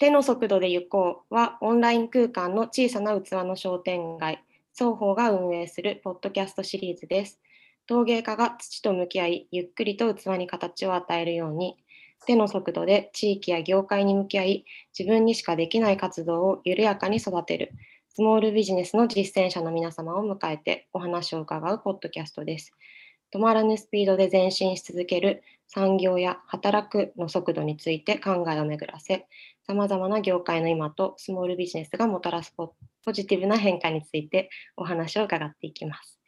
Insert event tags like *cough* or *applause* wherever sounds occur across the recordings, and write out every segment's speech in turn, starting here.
手の速度で行こうはオンライン空間の小さな器の商店街、双方が運営するポッドキャストシリーズです。陶芸家が土と向き合い、ゆっくりと器に形を与えるように、手の速度で地域や業界に向き合い、自分にしかできない活動を緩やかに育てる、スモールビジネスの実践者の皆様を迎えてお話を伺うポッドキャストです。止まらぬスピードで前進し続ける産業や働くの速度について考えを巡らせ、さまざまな業界の今とスモールビジネスがもたらすポジティブな変化についてお話を伺っていきます。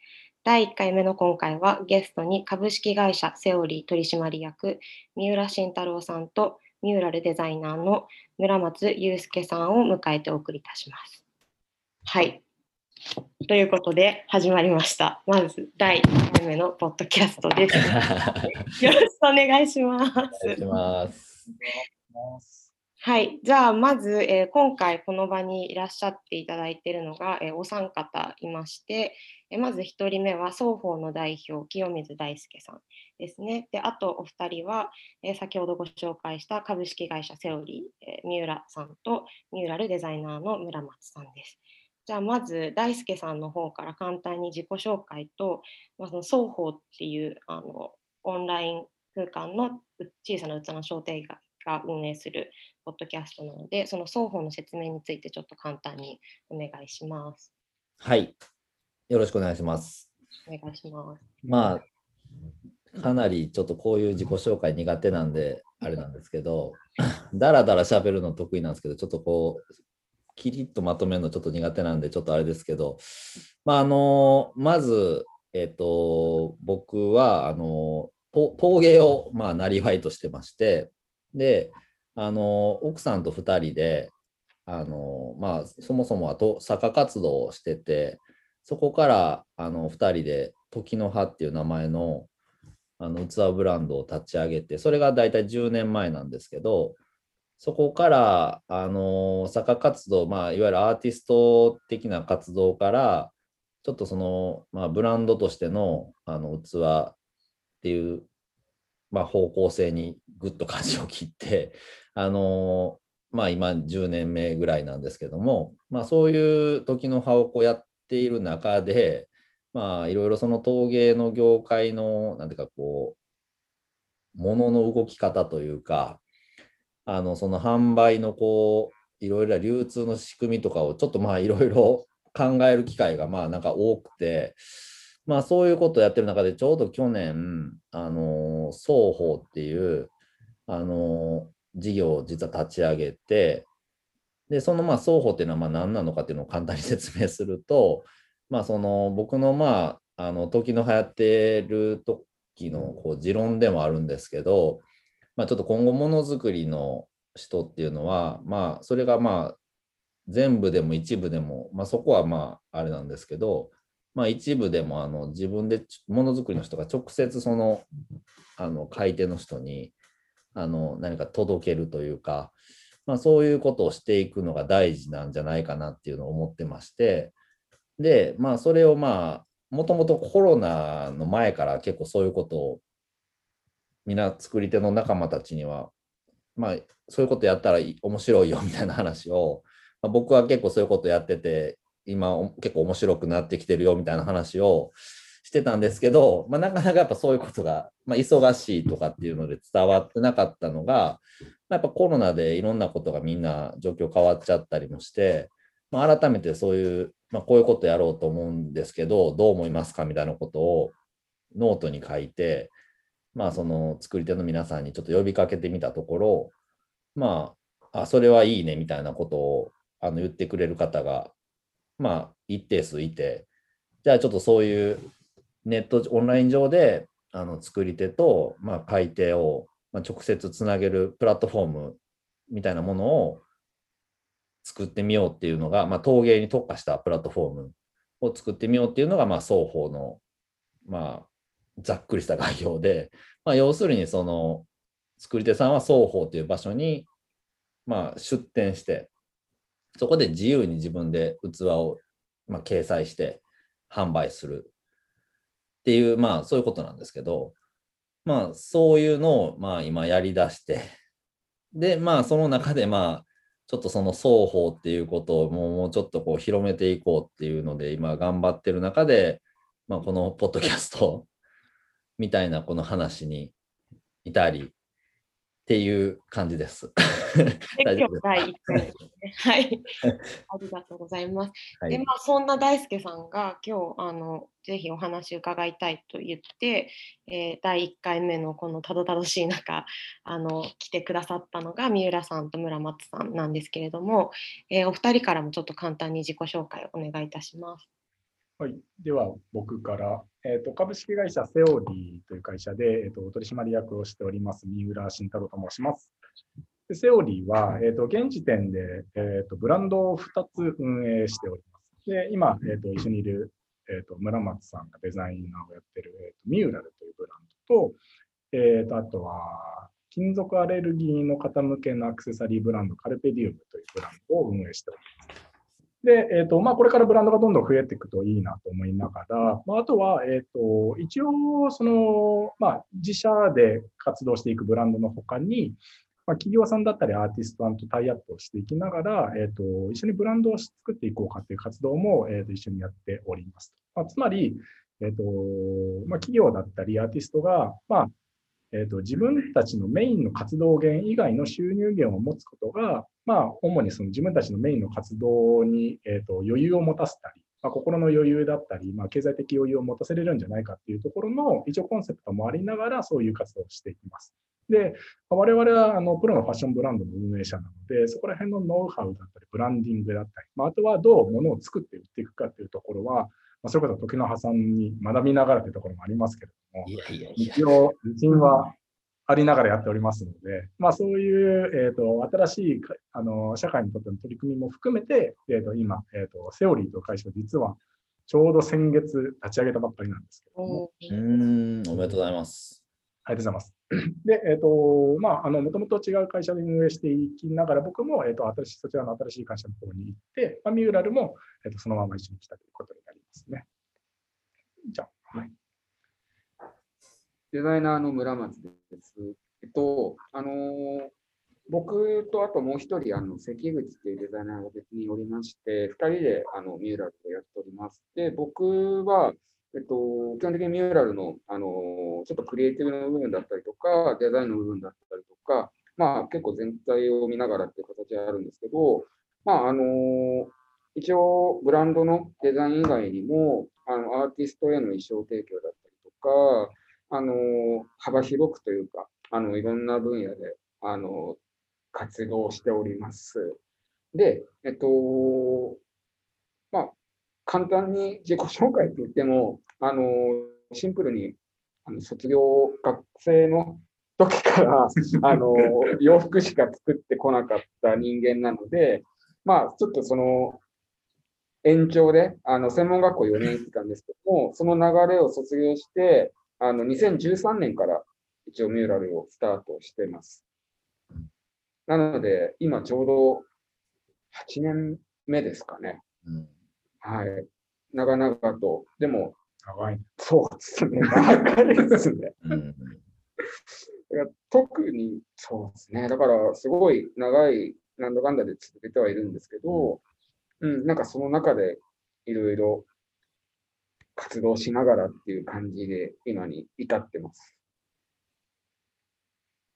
第1回目の今回はゲストに株式会社セオリー取締役三浦慎太郎さんとミューラルデザイナーの村松祐介さんを迎えてお送りいたします。はい。ということで始まりました。まず第1回目のポッドキャストです。*laughs* よろしくお願いします。お願いします。はい、じゃあまず、えー、今回この場にいらっしゃっていただいているのが、えー、お三方いまして、えー、まず1人目は双方の代表清水大輔さんですね。であとお二人は、え先ほどご紹介した株式会社セオリー、え三浦さんとミューラルデザイナーの村松さんです。じゃあまず大輔さんの方から簡単に自己紹介と、まあ、その双方っていうあのオンライン空間の小さな器の商店街が運営するポッドキャストなので、その双方の説明についてちょっと簡単にお願いします。はい。よろしくお願いします。お願いします。まあ、かなりちょっとこういう自己紹介苦手なんで、あれなんですけど、だらだら喋るの得意なんですけど、ちょっとこう、きりっとまとめるのちょっと苦手なんで、ちょっとあれですけど、まあ、あの、まず、え、ー、と、僕は、あの、陶芸を、まあ、なりわいとしてまして、で、あの、奥さんと2人で、あの、まあ、そもそもはと作家活動をしてて、そこから、あの、2人で、時の葉っていう名前の、あの器ブランドを立ち上げて、それが大体10年前なんですけど、そこから、あの、作家活動、まあ、いわゆるアーティスト的な活動から、ちょっとその、まあ、ブランドとしてのあの器っていう、まあ、方向性にぐっと舵を切って、*laughs* あの、まあ、今10年目ぐらいなんですけども、まあ、そういう時の葉をこうやっている中で、まあ、いろいろその陶芸の業界の、なんていうかこう、ものの動き方というか、あのその販売のこういろいろ流通の仕組みとかをちょっとまあいろいろ考える機会がまあなんか多くて、まあそういうことをやってる中でちょうど去年、あの双方っていうあの事業を実は立ち上げて、で、そのまあ双方っていうのはまあ何なのかっていうのを簡単に説明すると、まあその僕のまああの時の流行ってる時のこう持論でもあるんですけど、まあ、ちょっと今後ものづくりの人っていうのは、まあ、それがまあ、全部でも一部でも、まあ、そこはまあ、あれなんですけど、まあ、一部でもあの自分でものづくりの人が直接そのあの買い手の人にあの何か届けるというか、まあ、そういうことをしていくのが大事なんじゃないかなっていうのを思ってましてでまあそれをまあもともとコロナの前から結構そういうことを皆作り手の仲間たちには、まあ、そういうことやったら面白いよみたいな話を、まあ、僕は結構そういうことやってて、今結構面白くなってきてるよみたいな話をしてたんですけど、まあ、なかなかやっぱそういうことが、まあ、忙しいとかっていうので伝わってなかったのが、まあ、やっぱコロナでいろんなことがみんな状況変わっちゃったりもして、まあ、改めてそういう、まあ、こういうことやろうと思うんですけど、どう思いますかみたいなことをノートに書いて、まあ、その作り手の皆さんにちょっと呼びかけてみたところ、まあ、あそれはいいねみたいなことをあの言ってくれる方が、まあ、一定数いて、じゃあちょっとそういうネット、オンライン上であの作り手と、まあ、買い手を、ま、直接つなげるプラットフォームみたいなものを作ってみようっていうのが、まあ、陶芸に特化したプラットフォームを作ってみようっていうのが、まあ、双方の、まあ、ざっくりした概要で、まあ、要するにその作り手さんは双方という場所に、まあ、出店してそこで自由に自分で器を、まあ、掲載して販売する。っていうまあそういうことなんですけどまあそういうのをまあ今やりだしてでまあその中でまあちょっとその双方っていうことをもうちょっとこう広めていこうっていうので今頑張ってる中で、まあ、このポッドキャストみたいなこの話にいたりっていう感じです。*laughs* 今日第1回ですね。はい。*laughs* ありがとうございます。はい、で、まあ、そんな大輔さんが今日、あの、ぜひお話伺いたいと言って、えー、第1回目のこのたどたどしい中、あの、来てくださったのが三浦さんと村松さんなんですけれども、えー、お二人からもちょっと簡単に自己紹介をお願いいたします。はい、では僕から、えーと、株式会社セオリーという会社で、えーと、取締役をしております三浦慎太郎と申します。でセオリーは、えーと、現時点で、えー、とブランドを2つ運営しております。で今、えー、と一緒にいる、えー、と村松さんがデザイナーをやってる、えー、とミューラルというブランドと、えー、とあとは金属アレルギーの方向けのアクセサリーブランドカルペディウムというブランドを運営しております。で、えーとまあ、これからブランドがどんどん増えていくといいなと思いながら、まあ、あとは、えーと、一応その、まあ、自社で活動していくブランドの他に、まあ、企業さんだったりアーティストさんとタイアップをしていきながら、えーと、一緒にブランドを作っていこうかという活動も、えーと、一緒にやっております。まあ、つまり、えーとまあ、企業だったりアーティストが、まあえーと、自分たちのメインの活動源以外の収入源を持つことが、まあ、主にその自分たちのメインの活動に、えーと、余裕を持たせたり、まあ、心の余裕だったり、まあ、経済的余裕を持たせれるんじゃないかっていうところの一応コンセプトもありながらそういう活動をしていきます。で、我々はあのプロのファッションブランドの運営者なので、そこら辺のノウハウだったり、ブランディングだったり、まあ、あとはどうものを作って売っていくかっていうところは、まあ、それこそ時の破産に学びながらというところもありますけれども、いやいやいや一応、自信はありながらやっておりますので、まあ、そういう、えーと、新しいあの社会にとっての取り組みも含めて、えーと、今、えーと、セオリーという会社実はちょうど先月立ち上げたばっかりなんですけども。うんおめでとうございます。ありがとうございます。で、えっ、ー、と、まあ、あの、もともと違う会社で運営していきながら、僕も、えっ、ー、と、新しい、そちらの新しい会社の方に行って、まあ、ミューラルも、えっ、ー、と、そのまま一緒に来たということになりますね。じゃあ、はい。デザイナーの村松です。えっと、あの、僕とあともう一人、あの関口というデザイナーが別におりまして、二人であのミューラルをやっております。で、僕は、えっと、基本的にミューラルの、あの、ちょっとクリエイティブの部分だったりとか、デザインの部分だったりとか、まあ結構全体を見ながらっていう形はあるんですけど、まああの、一応ブランドのデザイン以外にも、あのアーティストへの衣装提供だったりとか、あの幅広くというか、あのいろんな分野であの活動しております。で、えっと、まあ、簡単に自己紹介といっても、あのシンプルにあの卒業学生の時から *laughs* あの洋服しか作ってこなかった人間なので、まあ、ちょっとその延長であの専門学校4年行ってたんですけども、その流れを卒業して、あの2013年から一応ミューラルをスタートしてます。なので、今ちょうど8年目ですかね。うん、はい。長々と、でも、長い。そうですね。長いですね。うん、特にそうですね。だから、すごい長い、なんだかんだで続けてはいるんですけど、うん、なんかその中でいろいろ活動しながらっていう感じで今に至ってます。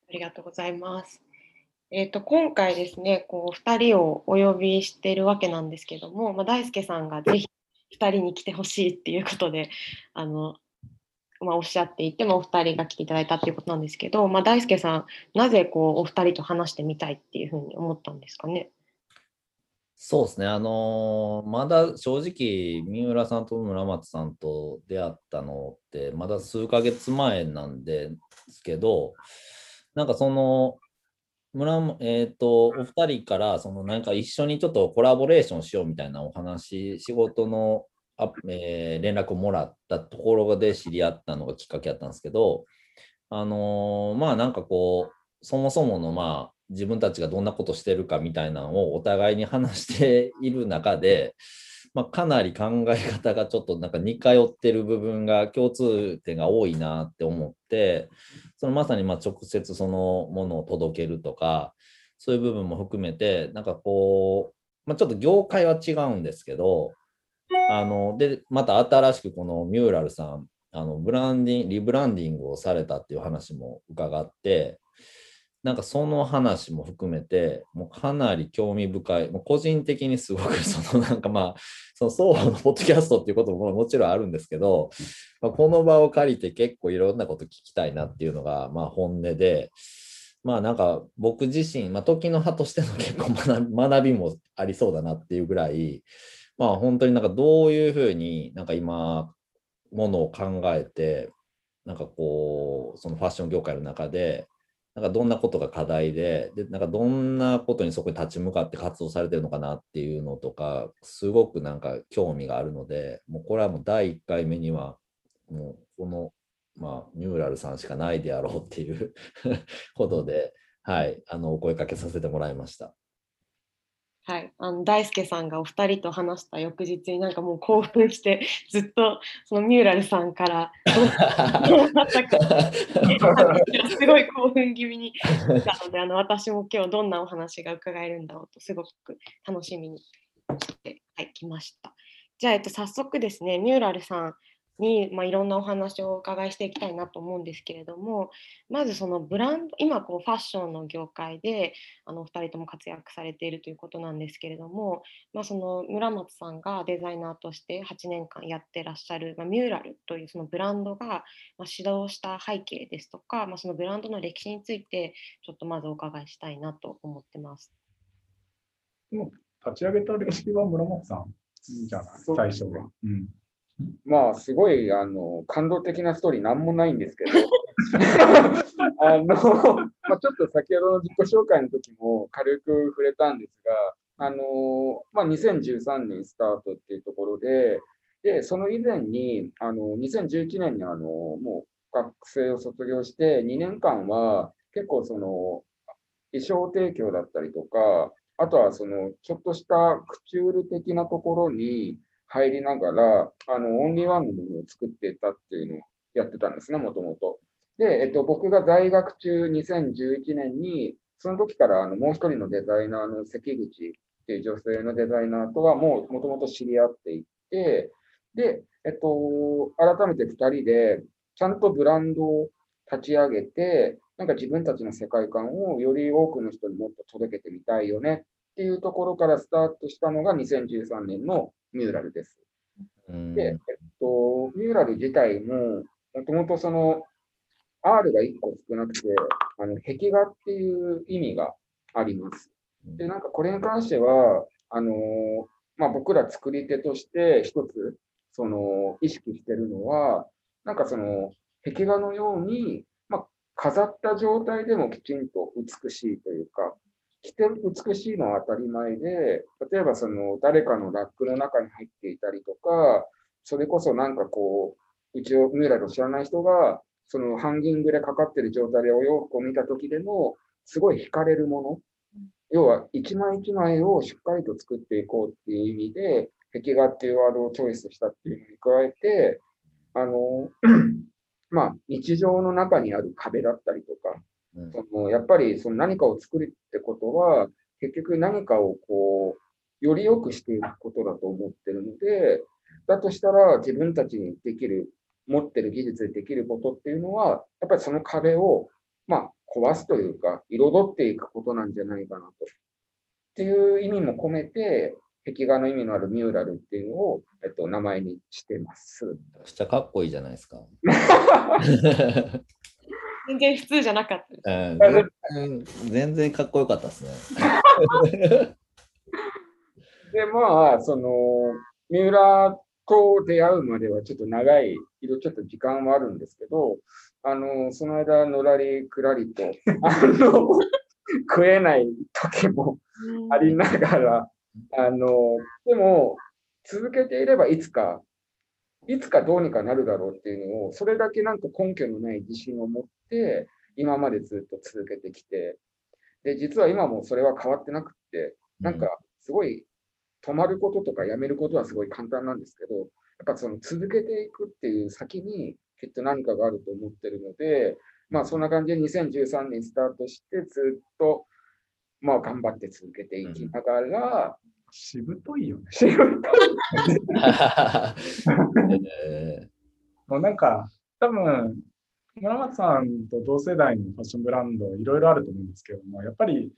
ありがとうございます。えーと、今回ですね、こう2人をお呼びしているわけなんですけども、まあ、大輔さんがぜひ2人に来てほしいっていうことであの、まあ、おっしゃっていて、もお二人が来ていただいたっていうことなんですけど、まあ、大輔さん、なぜこうお二人と話してみたいっていうふうに思ったんですかね？そうですね、あのー、まだ正直、三浦さんと村松さんと出会ったのって、まだ数ヶ月前なんですけど、なんかその、村えーと、お二人からそのなんか一緒にちょっとコラボレーションしようみたいなお話、仕事のあ、えー、連絡をもらったところで知り合ったのがきっかけだったんですけど、あのー、まあなんかこう、そもそものまあ自分たちがどんなことしてるかみたいなのをお互いに話している中で、まあ、かなり考え方がちょっとなんか似通ってる部分が共通点が多いなって思ってそのまさにま直接そのものを届けるとかそういう部分も含めて、なんかこう、まあ、ちょっと業界は違うんですけど、あので、また新しくこのミューラルさん、あのブランディンリブランディングをされたっていう話も伺って、なんかその話も含めて、もうかなり興味深い、もう個人的にすごく *laughs* そのなんかまあ、その双方のポッドキャストっていうことももちろんあるんですけど、まあ、この場を借りて結構いろんなこと聞きたいなっていうのがまあ本音で、まあなんか僕自身、まあ、時の葉としての結構 *laughs* 学びもありそうだなっていうぐらい、まあ本当になんかどういうふうになんか今、ものを考えて、なんかこう、そのファッション業界の中で、なんかどんなことが課題で、で、なんかどんなことにそこに立ち向かって活動されてるのかなっていうのとか、すごくなんか興味があるので、もうこれはもう第1回目には、もうこの、まあ、ミューラルさんしかないであろうっていう *laughs* ことで、はい、あの、お声かけさせてもらいました。はい、あの大輔さんがお二人と話した翌日になんかもう興奮して *laughs* ずっとそのミューラルさんから *laughs* すごい興奮気味にたのであの私も今日どんなお話が伺えるんだろうとすごく楽しみにして、はい、ました。じゃあ、えっと、早速ですねミューラルさんに、まあ、いろんなお話をお伺いしていきたいなと思うんですけれどもまずそのブランド今こうファッションの業界であのお二人とも活躍されているということなんですけれども、まあ、その村松さんがデザイナーとして8年間やってらっしゃる、まあ、ミューラルというそのブランドが、まあ、指導した背景ですとか、まあ、そのブランドの歴史についてちょっとまずお伺いしたいなと思ってます。立ち上げた歴史は村松さんじゃない？最初は。うんまあ、すごい、あの、感動的なストーリーなんもないんですけど、*laughs* あの、まあ、ちょっと先ほどの自己紹介の時も軽く触れたんですが、あの、まあ、2013年スタートっていうところで、で、その以前に、あの、2011年に、あの、もう学生を卒業して、2年間は結構その、衣装提供だったりとか、あとはその、ちょっとしたクチュール的なところに、入りながら、あの、オンリーワンのものを作ってたっていうのをやってたんですね、もともと。で、えっと、僕が在学中2011年に、その時からあのもう一人のデザイナーの関口っていう女性のデザイナーとはもうもともと知り合っていて、で、えっと、改めて2人でちゃんとブランドを立ち上げて、なんか自分たちの世界観をより多くの人にもっと届けてみたいよねっていうところからスタートしたのが2013年のミューラルです。で、えっと、ミューラル自体も、もともとその R が1個少なくて、あの壁画っていう意味があります。で、なんかこれに関しては、あのまあ、僕ら作り手として一つ、その意識してるのは、なんかその壁画のように、まあ、飾った状態でもきちんと美しいというか、着て美しいのは当たり前で、例えばその誰かのラックの中に入っていたりとか、それこそなんかこう、うちをミューラルを知らない人が、そのハンギングでかかってる状態でお洋服を見た時でも、すごい惹かれるもの。要は、一枚一枚をしっかりと作っていこうっていう意味で、壁画っていうワードをチョイスしたっていうのに加えて、あの、*clears throat* まあ、日常の中にある壁だったりとか、そのやっぱりその何かを作るってことは、結局何かをこう、より良くしていくことだと思ってるので、だとしたら自分たちにできる、持ってる技術でできることっていうのは、やっぱりその壁を、まあ、壊すというか、彩っていくことなんじゃないかなと。っていう意味も込めて、壁画の意味のあるミューラルっていうのを、えっと、名前にしてます。めちゃくちゃかっこいいじゃないですか。全然普通じゃなかったです。全然かっこよかったですね。*laughs* で、まあ、その、三浦と出会うまではちょっと長い、いろちょっと時間はあるんですけど、あの、その間、のらりくらりと、*laughs* あの、食えない時もありながら、あの、でも、続けていればいつかいつかどうにかなるだろうっていうのを、それだけなんか根拠のない自信を持って、今までずっと続けてきて、で、実は今もそれは変わってなくって、なんかすごい止まることとかやめることはすごい簡単なんですけど、やっぱその続けていくっていう先にきっと何かがあると思ってるので、まあそんな感じで2013年スタートしてずっとまあ、頑張って続けていきながら、しぶといよね。仕事えもうなんか、多分村松さんと同世代のファッションブランド、いろいろあると思うんですけども、やっぱり、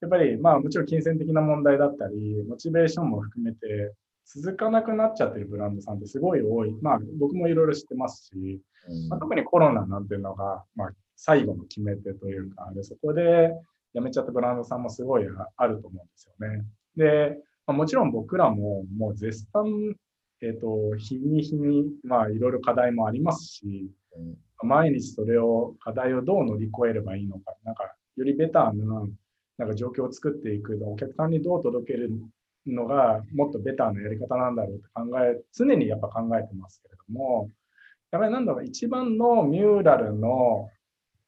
やっぱり、まあもちろん金銭的な問題だったり、モチベーションも含めて、続かなくなっちゃってるブランドさんってすごい多い。まあ僕もいろいろ知ってますし、ーまあ、特にコロナなんていうのが、まあ、最後の決め手というか、でそこで辞めちゃったブランドさんもすごいあると思うんですよね。で、まあ、もちろん僕らももう絶賛、えっ、と、日に日に、まあいろいろ課題もありますし、うん毎日それを、課題をどう乗り越えればいいのか、なんか、よりベターな、なんか状況を作っていく、お客さんにどう届けるのが、もっとベターなやり方なんだろうって考え、常にやっぱ考えてますけれども、やっぱりなんだろう、一番のミューラルの、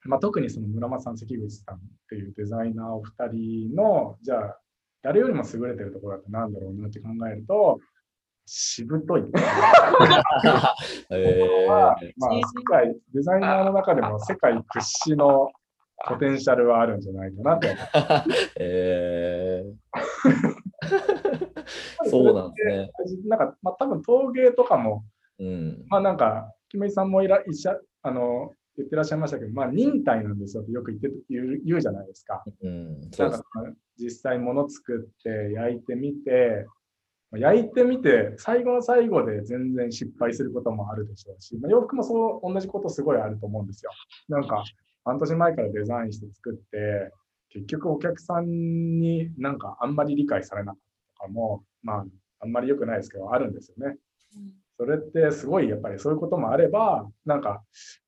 まあ、特にその村松さん、関口さんっていうデザイナーお二人の、じゃあ、誰よりも優れてるところってなんだろうなって考えると、しぶとい。*laughs* えまあ、世界、デザイナーの中でも世界屈指のポテンシャルはあるんじゃないかなと。*laughs* えー *laughs* そうなんですね。なんか、まあ、多分陶芸とかも、うん。まあなんか、木村さんもいらいしゃあの言ってらっしゃいましたけど、まあ忍耐なんですよってよく言って言う言うじゃないですか。うん、そうんです。実際物作って焼いてみて、焼いてみて最後の最後で全然失敗することもあるでしょうし、まあ、洋服もそう同じことすごいあると思うんですよ。なんか半年前からデザインして作って、結局お客さんになんかあんまり理解されなかったとかも、まああんまり良くないですけど、あるんですよね。それってすごいやっぱりそういうこともあれば、なんか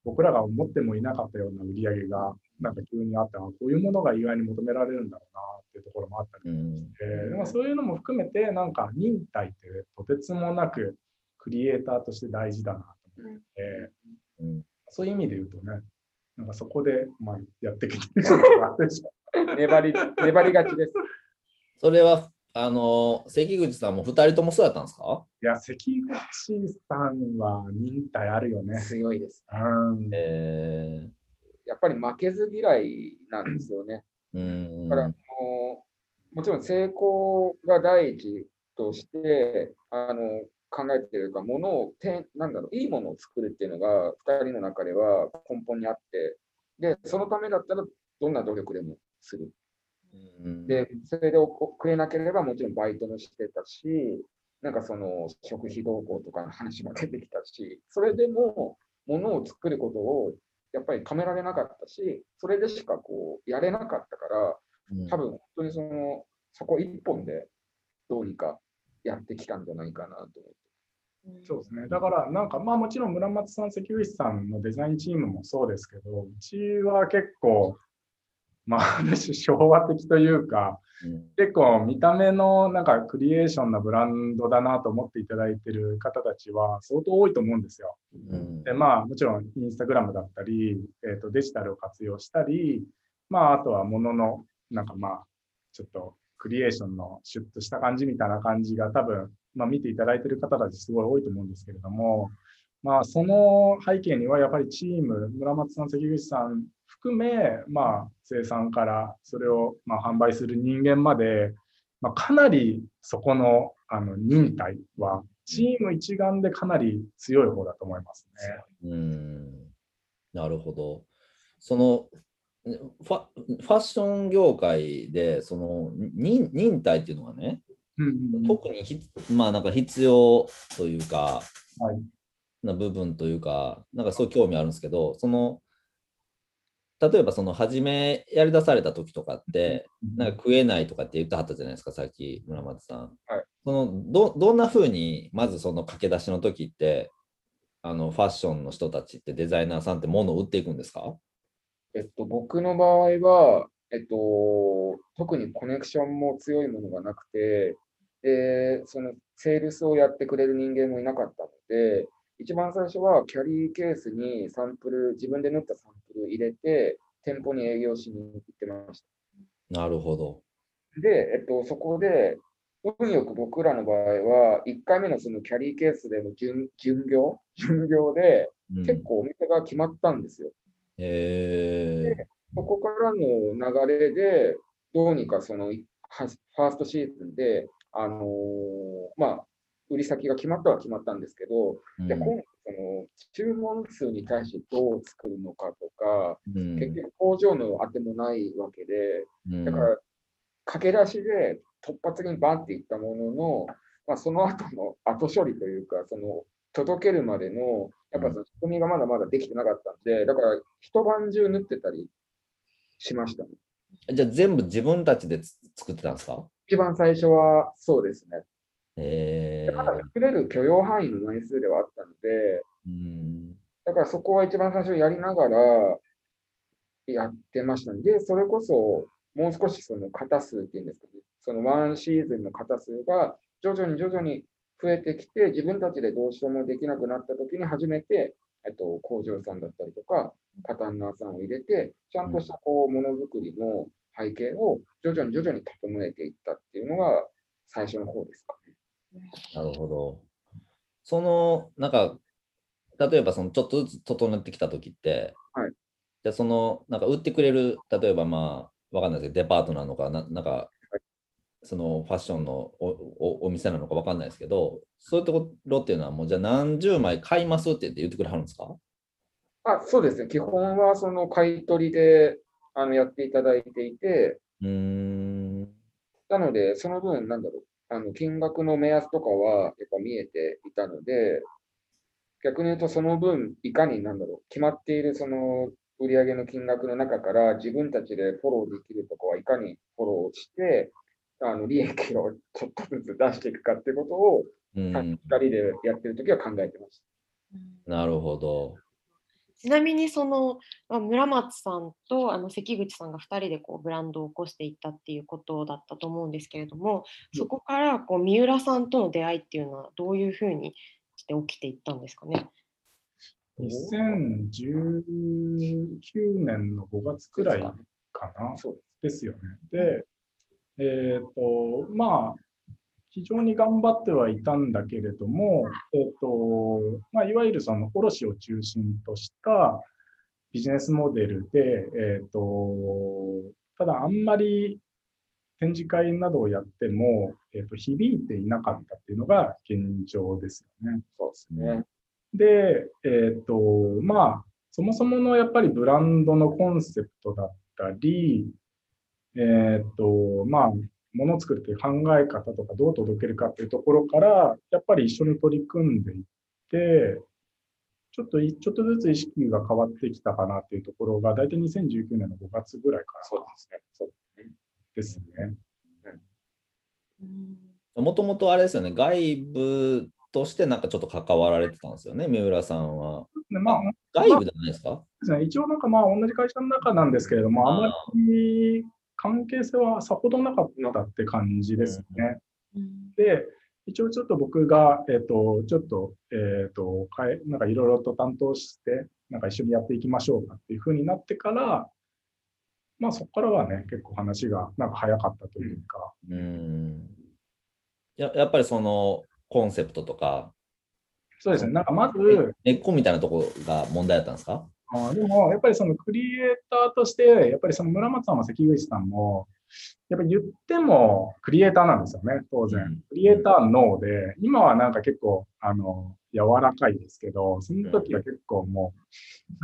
僕らが思ってもいなかったような売り上げがなんか急にあって、あこういうものが意外に求められるんだろうなっていうところもあったりうん。して、でもそういうのも含めて、なんか忍耐ってとてつもなくクリエイターとして大事だなと思って、うんそういう意味で言うとね、なんかそこで、まあ、やってきてる粘り、粘りがちです。それは、あの、関口さんも二人ともそうやったんですか？いや、関口さんは忍耐あるよね。強いです。うん。えやっぱり負けず嫌いなんですよね。ー、うん。だから、もちろん成功が第一としてあの考えているか、ものをなんだろう、いいものを作るっていうのが、2人の中では根本にあって、で、そのためだったら、どんな努力でもする。うん、で、それで遅れなければ、もちろんバイトもしてたし、なんかその食費動向とかの話も出てきたし、それでも、ものを作ることをやっぱり止められなかったし、それでしかこうやれなかったから、うん多分本当にその、そこ一本でどうにかやってきたんじゃないかなと思って。そうですね。だから、なんか、まあもちろん村松さん、関口さんのデザインチームもそうですけど、うちは結構、まあ、ある種昭和的というか、うん結構見た目のなんかクリエーションなブランドだなと思っていただいてる方たちは相当多いと思うんですよ。うんで、まあもちろんインスタグラムだったり、えーとデジタルを活用したり、まああとはもののなんかまあちょっとクリエーションのシュッとした感じみたいな感じが多分、まあ見ていただいてる方たちすごい多いと思うんですけれども、まあその背景にはやっぱりチーム、村松さん、関口さん含め、まあ生産からそれをまあ販売する人間まで、まあ、かなりそこのあの忍耐はチーム一丸でかなり強い方だと思いますね。うんなるほど。そのファファッション業界でその忍忍耐っていうのがね、うん特にひまあなんか必要というか、はい。な部分というか、なんかそういう興味あるんですけど、その例えばその初めやり出された時とかって、なんか食えないとかって言ってはったじゃないですか、さっき村松さん。はい。そのどどんな風にまずその駆け出しの時ってあのファッションの人たちってデザイナーさんって物を売っていくんですか？えっと、僕の場合は、えっと、特にコネクションも強いものがなくて、で、そのセールスをやってくれる人間もいなかったので、一番最初はキャリーケースにサンプル、自分で縫ったサンプル入れて、店舗に営業しに行ってましなるほど。た。で、えっと、そこで、運よく僕らの場合は、1回目のそのキャリーケースでの巡巡業巡業で、うん結構お店が決まったんですよ。へえそこからの流れで、どうにかそのファーストシーズンで、あのー、まあ、売り先が決まったは決まったんですけど、うん、で今その注文数に対してどう作るのかとか、うん、結局工場の当てもないわけで、だから駆け出しで突発的にバンっていったものの、まあ、その後の後処理というか、その届けるまでの、やっぱその仕組みがまだまだできてなかったんで、だから一晩中縫ってたりしましたね。じゃあ全部自分たちで作ってたんですか？一番最初はそうですね。えー、まだ作れる許容範囲の枚数ではあったので、うんだからそこは一番最初やりながらやってましたね。で、それこそもう少しその型数っていうんですかね、そのワンシーズンの型数が徐々に徐々に増えてきて、自分たちでどうしようもできなくなった時に初めて、えっと、工場さんだったりとか、パタンナーさんを入れて、ちゃんとしたこうものづくりの背景を徐々に徐々に整えていったっていうのが最初の方ですかね。なるほど。その、なんか、例えばそのちょっとずつ整ってきた時って、はい、じゃその、なんか売ってくれる、例えばまあ、わかんないですけど、デパートなのかな、なんか、そのファッションのおお店なのかわかんないですけど、そういうところっていうのは、もうじゃあ何十枚買いますって言ってくれはるんですか？あそうですね、基本はその買い取りであのやっていただいていて、うん。なので、その分、なんだろう、あの金額の目安とかはやっぱ見えていたので、逆に言うと、その分、いかになんだろう、決まっているその売上の金額の中から自分たちでフォローできるとこはいかにフォローして、あの利益をちょっとずつ出していくかっていうことを、うん、2人でやってるときは考えてました。なるほど。ちなみにその村松さんとあの関口さんが2人でこうブランドを起こしていったっていうことだったと思うんですけれどもそこからこう三浦さんとの出会いっていうのはどういうふうにして起きていったんですかね？2019年の5月くらいかな、そうですよね。で、えっ、ー、と、まあ、非常に頑張ってはいたんだけれども、えっ、ー、と、まあ、いわゆるその卸を中心としたビジネスモデルで、えっ、ー、と、ただあんまり展示会などをやっても、えーと、響いていなかったっていうのが現状ですよね。そうですね。で、えっ、ー、と、まあ、そもそものやっぱりブランドのコンセプトだったり、えっ、ー、と、まあ、ものを作るという考え方とかどう届けるかっていうところから、やっぱり一緒に取り組んでいって、ちょっと、ちょっとずつ意識が変わってきたかなっていうところが、大体2019年の5月ぐらいからそうですね。そうですね。もともとあれですよね、外部としてなんかちょっと関わられてたんですよね、三浦さんは。まあ、外部じゃないですか、まあ、一応なんかまあ同じ会社の中なんですけれども、あまり関係性はさほどなかったって感じですね。うん、で、一応ちょっと僕が、えっ、ー、と、ちょっと、えっ、ー、と、かえなんかいろいろと担当して、なんか一緒にやっていきましょうかっていうふうになってから、まあそこからはね、結構話がなんか早かったというか。うん。ややっぱりそのコンセプトとか。そうですね、なんかまず。根っこみたいなところが問題だったんですか？あでも、やっぱりそのクリエイターとして、やっぱりその村松さんも関口さんも、やっぱり言ってもクリエイターなんですよね、当然。クリエイター脳で、今はなんか結構、あの、柔らかいですけど、その時は結構もう、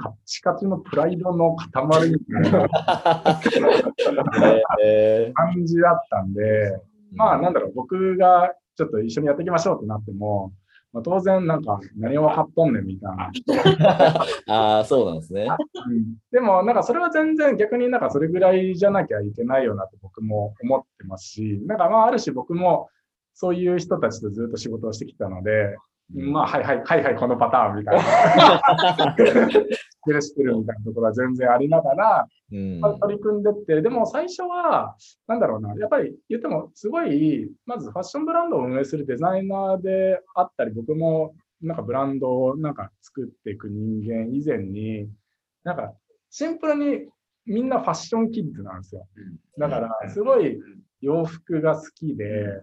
カッチカチのプライドの塊みたいな *laughs* 感じだったんで、まあなんだろう、僕がちょっと一緒にやっていきましょうってなっても、まあ、当然なんか何を分かっとんねんみたいな。*laughs* ああ、そうなんですね、うん。でもなんかそれは全然逆になんかそれぐらいじゃなきゃいけないよなと僕も思ってますし、なんかまあある種僕もそういう人たちとずっと仕事をしてきたので、まあ、はいはい、はいはい、このパターンみたいな。*laughs* 知ってる知ってるみたいなところは全然ありながら、うん、取り組んでって、でも最初は、なんだろうな、やっぱり言っても、すごい、まずファッションブランドを運営するデザイナーであったり、僕もなんかブランドをなんか作っていく人間以前に、なんかシンプルにみんなファッションキッズなんですよ。だから、すごい洋服が好きで、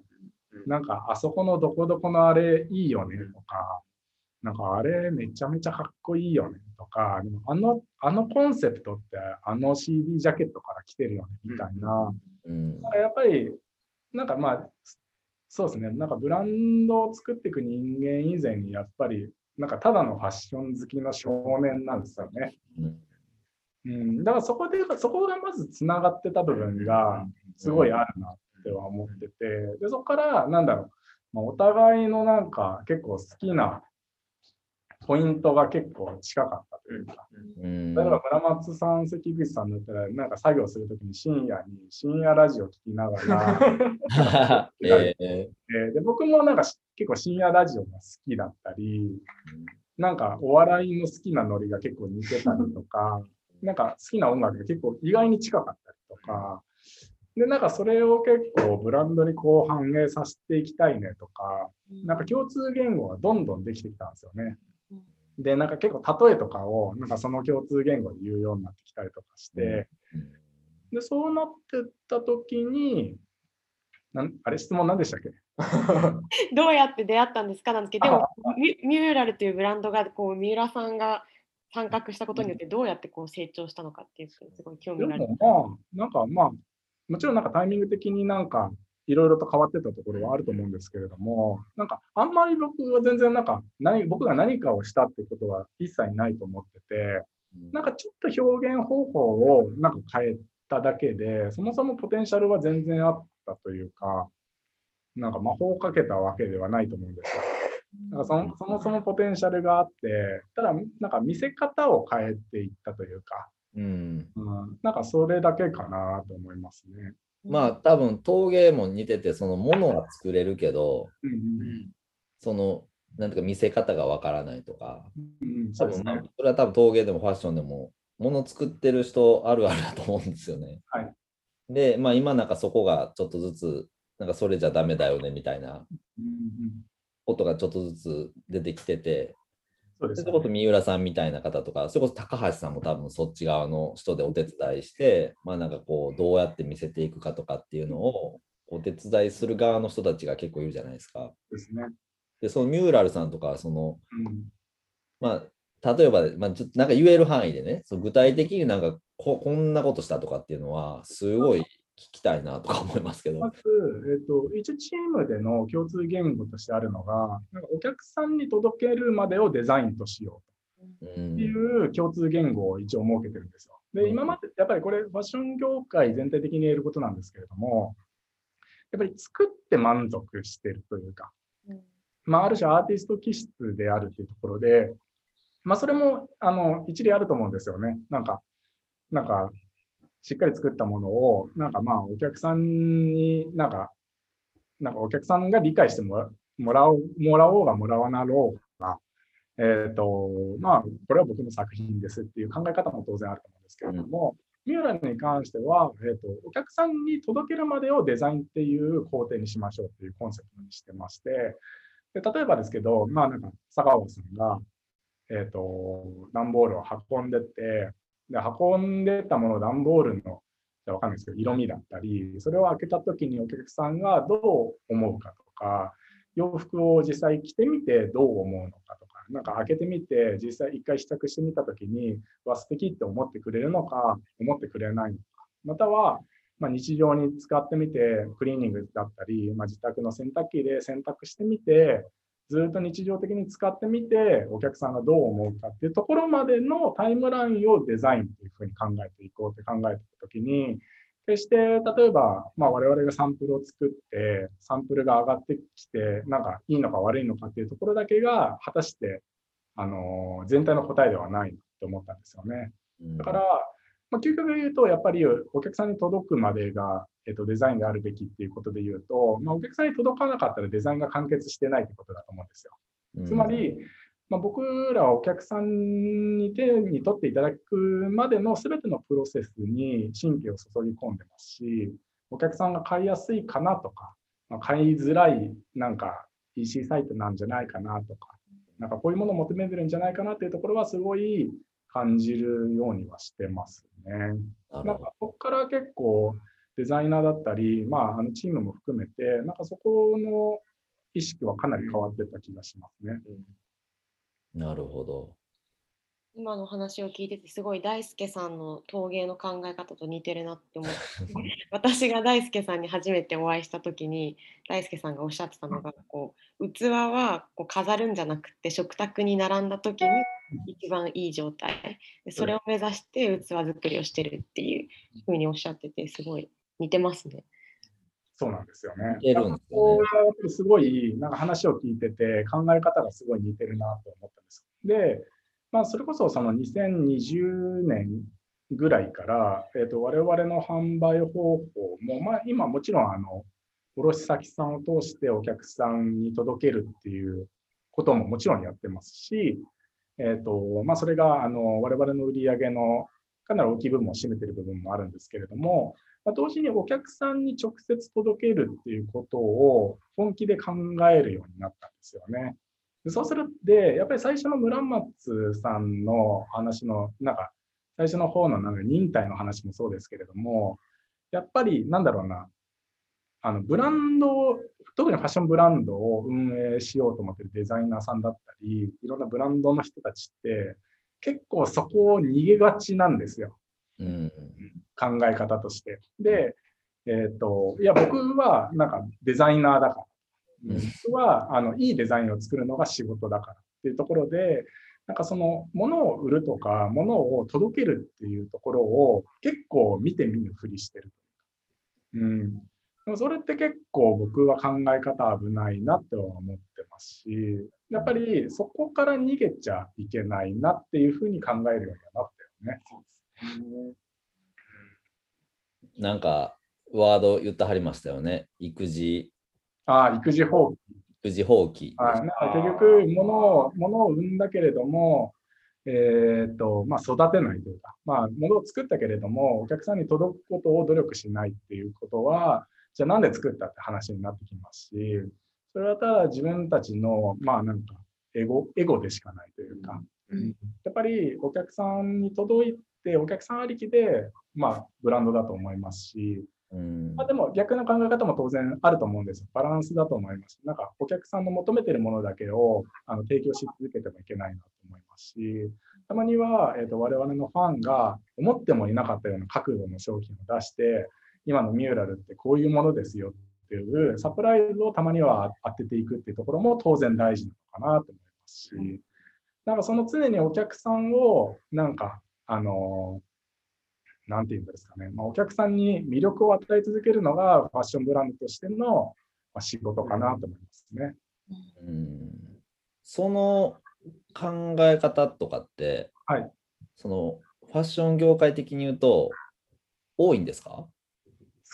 なんかあそこのどこどこのあれいいよねとか、なんかあれめちゃめちゃかっこいいよねとか、でもあのあのコンセプトってあの CD ジャケットから来てるよねみたいな、うん。やっぱり、なんかまあ、そうですね、なんかブランドを作っていく人間以前に、やっぱり、なんかただのファッション好きの少年なんですよね。うん。うん、だからそこで、そこがまずつながってた部分がすごいあるなっては思ってて、でそこから、なんだろう、まあ、お互いのなんか結構好きなポイントが結構近かったというか、うん。例えば村松さん、関口さんだったら、なんか作業するときに深夜に深夜ラジオ聞きながら、*laughs* えーえーで僕もなんかし結構深夜ラジオが好きだったり、なんかお笑いの好きなノリが結構似てたりとか、なんか好きな音楽が結構意外に近かったりとか、で、なんかそれを結構ブランドにこう反映させていきたいねとか、なんか共通言語がどんどんできてきたんですよね。で、なんか結構例えとかをなんかその共通言語で言うようになってきたりとかして、で、そうなってった時に、なんあれ質問何でしたっけ？*laughs* どうやって出会ったんですか？なんですけど、でもミミューラルというブランドがこう三浦さんが参画したことによってどうやってこう成長したのかっていうすごい興で味がある。もまあ、なんかまあ、もちろんなんかタイミング的になんかいろいろと変わってたところはあると思うんですけれども、なんかあんまり僕は全然なんか何僕が何かをしたってことは一切ないと思ってて、なんかちょっと表現方法をなんか変えただけで、そもそもポテンシャルは全然あったというか、なんか魔法をかけたわけではないと思うんですよ。だからそもそもそもポテンシャルがあって、ただなんか見せ方を変えていったというか、うんうん、なんかそれだけかなと思いますね。まあ多分陶芸も似ててそのものは作れるけどうんうんそのなんていうか見せ方がわからないとか。うん、そ多分。それは多分陶芸でもファッションでももの作ってる人あるあるだと思うんですよね。はい。でまあ今なんかそこがちょっとずつなんかそれじゃダメだよねみたいなことがちょっとずつ出てきててそうですねそれこそ三浦さんみたいな方とか、それこそ高橋さんも多分そっち側の人でお手伝いして、まあなんかこう、どうやって見せていくかとかっていうのをお手伝いする側の人たちが結構いるじゃないですか。ですね。で、そのミューラルさんとか、その、うんまあ、例えば、まあ、ちょっとなんか言える範囲でね、その具体的になんかここんなことしたとかっていうのは、すごい聞きたいなとか思いますけど。まず、えっと、1チームでの共通言語としてあるのが、なんかお客さんに届けるまでをデザインとしよううっていんう共通言語を一応設けてるんですよ。で、今まで、やっぱりこれ、ファッション業界全体的に言えることなんですけれども、やっぱり作って満足してるというか、まあ、ある種アーティスト気質であるというところで、まあ、それもあの一理あると思うんですよね。なんか、なんか、しっかり作ったものを、なんかまあ、お客さんになんか、なんかお客さんが理解してもらおうもらおうがもらわなろうが、えっ、と、まあ、これは僕の作品ですっていう考え方も当然あると思うんですけれども、ミューラルに関しては、えーと、お客さんに届けるまでをデザインっていう工程にしましょうっていうコンセプトにしてまして、で例えばですけど、まあなんか、佐川さんが、えっ、と、段ボールを運んでって、で、運んでたもの、段ボールの、じゃわかんないですけど、色味だったり、それを開けたときにお客さんがどう思うかとか、洋服を実際着てみてどう思うのかとか、なんか開けてみて、実際一回試着してみたときに、わ、素敵って思ってくれるのか、思ってくれないのか、または、まあ、日常に使ってみて、クリーニングだったり、まあ、自宅の洗濯機で洗濯してみて、ずっと日常的に使ってみて、お客さんがどう思うかっていうところまでのタイムラインをデザインというふうに考えていこうって考えてたときに、決して例えば、まあ、我々がサンプルを作って、サンプルが上がってきて、なんかいいのか悪いのかっていうところだけが、果たして、あの全体の答えではないと思ったんですよね。だから、まあ、究極言うと、やっぱりお客さんに届くまでが、えっと、デザインであるべきっていうことで言うと、まあ、お客さんに届かなかったらデザインが完結してないってことだと思うんですよ。つまり、まあ、僕らはお客さんに手に取っていただくまでの全てのプロセスに神経を注ぎ込んでますし、お客さんが買いやすいかなとか、まあ、買いづらいなんか EC サイトなんじゃないかなとか、なんかこういうものを求めてるんじゃないかなっていうところはすごい感じるようにはしてますね。なんかここから結構デザイナーだったり、まあ、あのチームも含めて、なんかそこの意識はかなり変わってた気がしますね。なるほど。今の話を聞いててすごい大輔さんの陶芸の考え方と似てるなって思って *laughs* 私が大輔さんに初めてお会いした時に大輔さんがおっしゃってたのがこう器はこう飾るんじゃなくて食卓に並んだ時に一番いい状態でそれを目指して器作りをしてるっていうふうにおっしゃっててすごい似てますね。そうなんですよね。似てるんですすごいなんか話を聞いてて考え方がすごい似てるなと思ったんです。で、まあ、それこそその2020年ぐらいから、えー、と我々の販売方法も、まあ、今もちろんあの卸先さんを通してお客さんに届けるっていうことももちろんやってますし、えーとまあ、それがあの我々の売り上げのかなり大きい部分を占めている部分もあるんですけれども、まあ、同時にお客さんに直接届けるっていうことを本気で考えるようになったんですよね。でそうするで、やっぱり最初の村松さんの話の、なんか、最初の方のなんか忍耐の話もそうですけれども、やっぱりなんだろうな、あのブランド、特にファッションブランドを運営しようと思ってるデザイナーさんだったり、いろんなブランドの人たちって、結構そこを逃げがちなんですよ。うん。考え方として。で、えっ、と、いや、僕はなんかデザイナーだから。うん僕はあのいいデザインを作るのが仕事だからっていうところで、なんかその物を売るとか、物を届けるっていうところを結構見て見ぬふりしてる。うん。でもそれって結構僕は考え方危ないなっては思ってますし、やっぱりそこから逃げちゃいけないなっていうふうに考えるようにはなったよね。なんか、ワード言ってはりましたよね。育児、ああ、育児放棄。育児放棄。はい、なんか結局物を、物を生んだけれども、えーっとまあ、育てないというか、まあ、物を作ったけれども、お客さんに届くことを努力しないっていうことは、じゃあなんで作ったって話になってきますし、それはただ自分たちの、まあなんか、エゴ、エゴでしかないというか、うん。やっぱりお客さんに届いて、お客さんありきで、まあ、ブランドだと思いますし、うん。まあ、でも逆の考え方も当然あると思うんですよ。バランスだと思います。なんかお客さんの求めてるものだけをあの提供し続けてもいけないなと思いますし、たまには、えー、と我々のファンが思ってもいなかったような角度の商品を出して、今のミューラルってこういうものですよっていうサプライズをたまには当てていくっていうところも当然大事なのかなと思いますし、なんかその常にお客さんをなんか、あのなんていうんですかね、まあ、お客さんに魅力を与え続けるのがファッションブランドとしてのまあ仕事かなと思いますね。うん。その考え方とかって、はい。そのファッション業界的に言うと、多いんですか？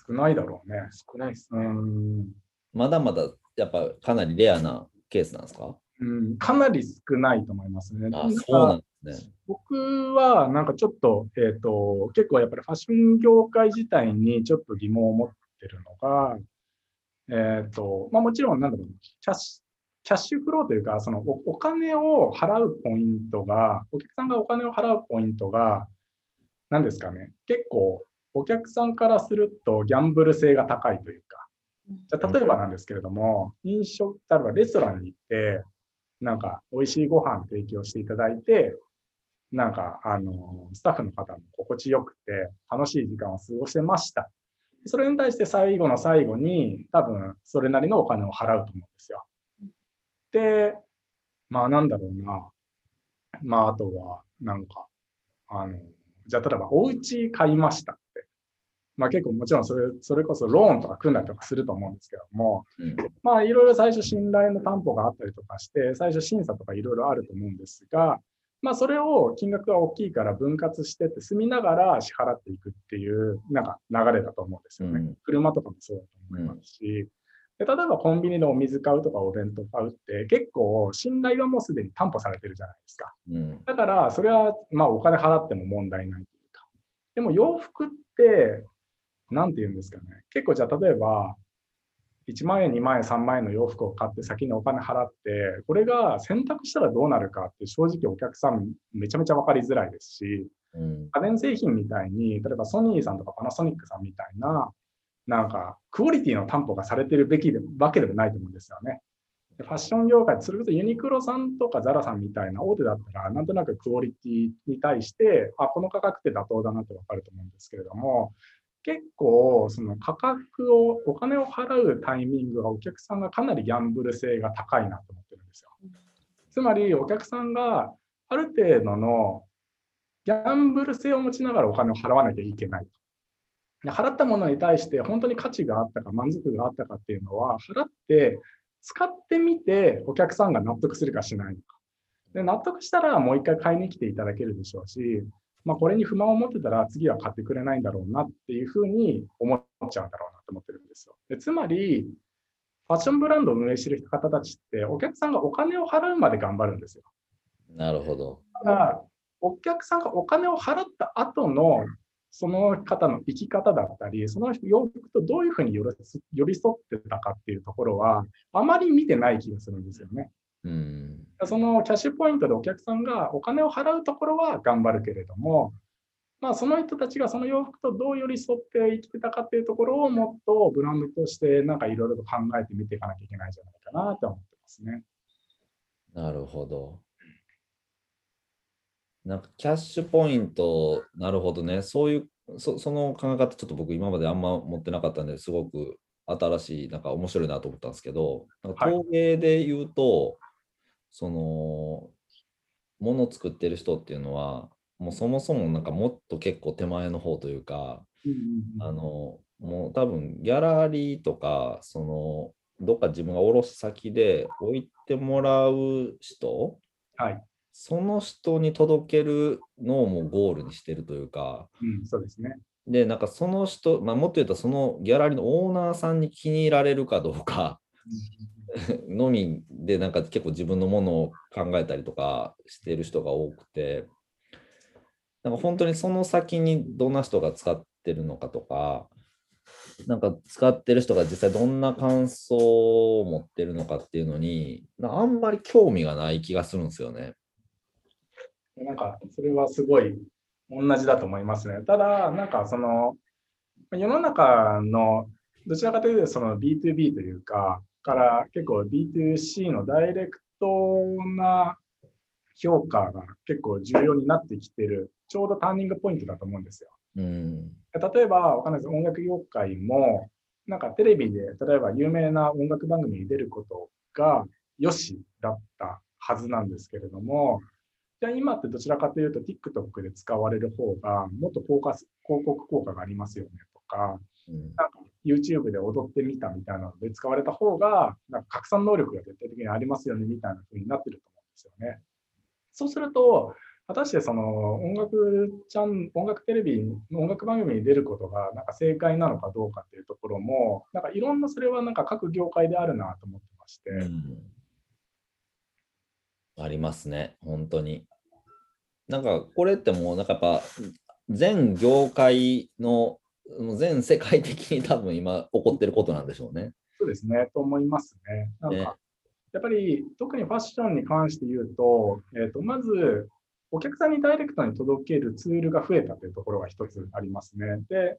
少ないだろうね。少ないですうね。んまだまだやっぱかなりレアなケースなんですか？うん、かなり少ないと思いますね。そうなんですね。僕はなんかちょっと,、えー、と結構やっぱりファッション業界自体にちょっと疑問を持ってるのが、えーとまあ、もちろんなんだろうキャッシュキャッシュフローというかそのおお金を払うポイントがお客さんがお金を払うポイントが何ですかね結構お客さんからするとギャンブル性が高いというかじゃあ例えばなんですけれども、飲食、例えばレストランに行って、なんか美味しいご飯提供していただいて、なんかあのスタッフの方も心地よくて楽しい時間を過ごせました。それに対して最後の最後に多分それなりのお金を払うと思うんですよ。で、まあなんだろうな。まああとはなんか、あの、じゃあ例えばお家買いました。まあ結構もちろんそれそれこそローンとか組んだりとかすると思うんですけども、うんまあいろいろ最初信頼の担保があったりとかして、最初審査とかいろいろあると思うんですが、まあそれを金額が大きいから分割してって住みながら支払っていくっていうなんか流れだと思うんですよね。うん車とかもそうだと思いますし、で例えばコンビニでお水買うとかお弁当買うって結構信頼はもうすでに担保されてるじゃないですか。うんだから、それは、まあ、お金払っても問題ないというか。でも、洋服って、なんて言うんですかね。結構、じゃあ、例えば、1万円、2万円、3万円の洋服を買って先にお金払って、これが選択したらどうなるかって正直お客さんめちゃめちゃ分かりづらいですし、うん家電製品みたいに、例えばソニーさんとかパナソニックさんみたいな、なんか、クオリティの担保がされてるべきでわけでもないと思うんですよね。ファッション業界、それこそユニクロさんとかザラさんみたいな大手だったら、なんとなくクオリティに対して、あ、この価格って妥当だなってわかると思うんですけれども、結構、その価格を、お金を払うタイミングがお客さんがかなりギャンブル性が高いなと思ってるんですよ。つまり、お客さんがある程度のギャンブル性を持ちながらお金を払わなきゃいけない。払ったものに対して本当に価値があったか満足があったかっていうのは、払って使ってみてお客さんが納得するかしないのか。で納得したらもう一回買いに来ていただけるでしょうし、まあ、これに不満を持ってたら次は買ってくれないんだろうなっていうふうに思っちゃうんだろうなと思ってるんですよ。でつまり、ファッションブランドを運営してる方たちってお客さんがお金を払うまで頑張るんですよ。なるほど。ただ、お客さんがお金を払った後のその方の生き方だったり、その洋服とどういうふうに寄り添ってたかっていうところは、あまり見てない気がするんですよね。うん、そのキャッシュポイントでお客さんがお金を払うところは頑張るけれども、まあ、その人たちがその洋服とどう寄り添って生きてたかっていうところをもっとブランドとしてなんかいろいろと考えてみていかなきゃいけないんじゃないかなと思ってますね。なるほど。なんかキャッシュポイント、なるほどね。そういうそその考え方、ちょっと僕、今まであんま持ってなかったんですごく新しい、なんか面白いなと思ったんですけど、なんか陶芸で言うと、はい、その、もの作ってる人っていうのは、もうそもそもなんかもっと結構手前の方というか、あの、もう多分ギャラリーとか、その、どっか自分が卸先で置いてもらう人、はい、その人に届けるのをもうゴールにしてるというか、うん、そうですね。で、なんかその人、まあ、もっと言うとそのギャラリーのオーナーさんに気に入られるかどうか *laughs* のみでなんか結構自分のものを考えたりとかしてる人が多くて、なんか本当にその先にどんな人が使ってるのかとか、なんか使ってる人が実際どんな感想を持ってるのかっていうのに、あんまり興味がない気がするんですよね。なんか、それはすごい同じだと思いますね。ただ、なんかその、世の中のどちらかというとその B2B というか、から結構 B2C のダイレクトな評価が結構重要になってきてる、ちょうどターニングポイントだと思うんですよ。うん、例えば、わかんないです。音楽業界も、なんかテレビで、例えば有名な音楽番組に出ることがよしだったはずなんですけれども、じゃあ今ってどちらかというと TikTok で使われる方がもっとフォーカス広告効果がありますよねとか、うん、なんか YouTube で踊ってみたみたいなので使われた方がなんか拡散能力が絶対的にありますよねみたいな風になってると思うんですよね。そうすると、果たしてその音楽ちゃん、音楽テレビの、音楽番組に出ることがなんか正解なのかどうかっていうところも、なんかいろんなそれはなんか各業界であるなと思ってまして、うんありますね、本当に。なんかこれってもうなんかやっぱ全業界の全世界的に多分今起こってることなんでしょうね。そうですね、と思いますね。なんか、ね、やっぱり特にファッションに関して言うと、えーと、まずお客さんにダイレクトに届けるツールが増えたというところが一つありますね。で、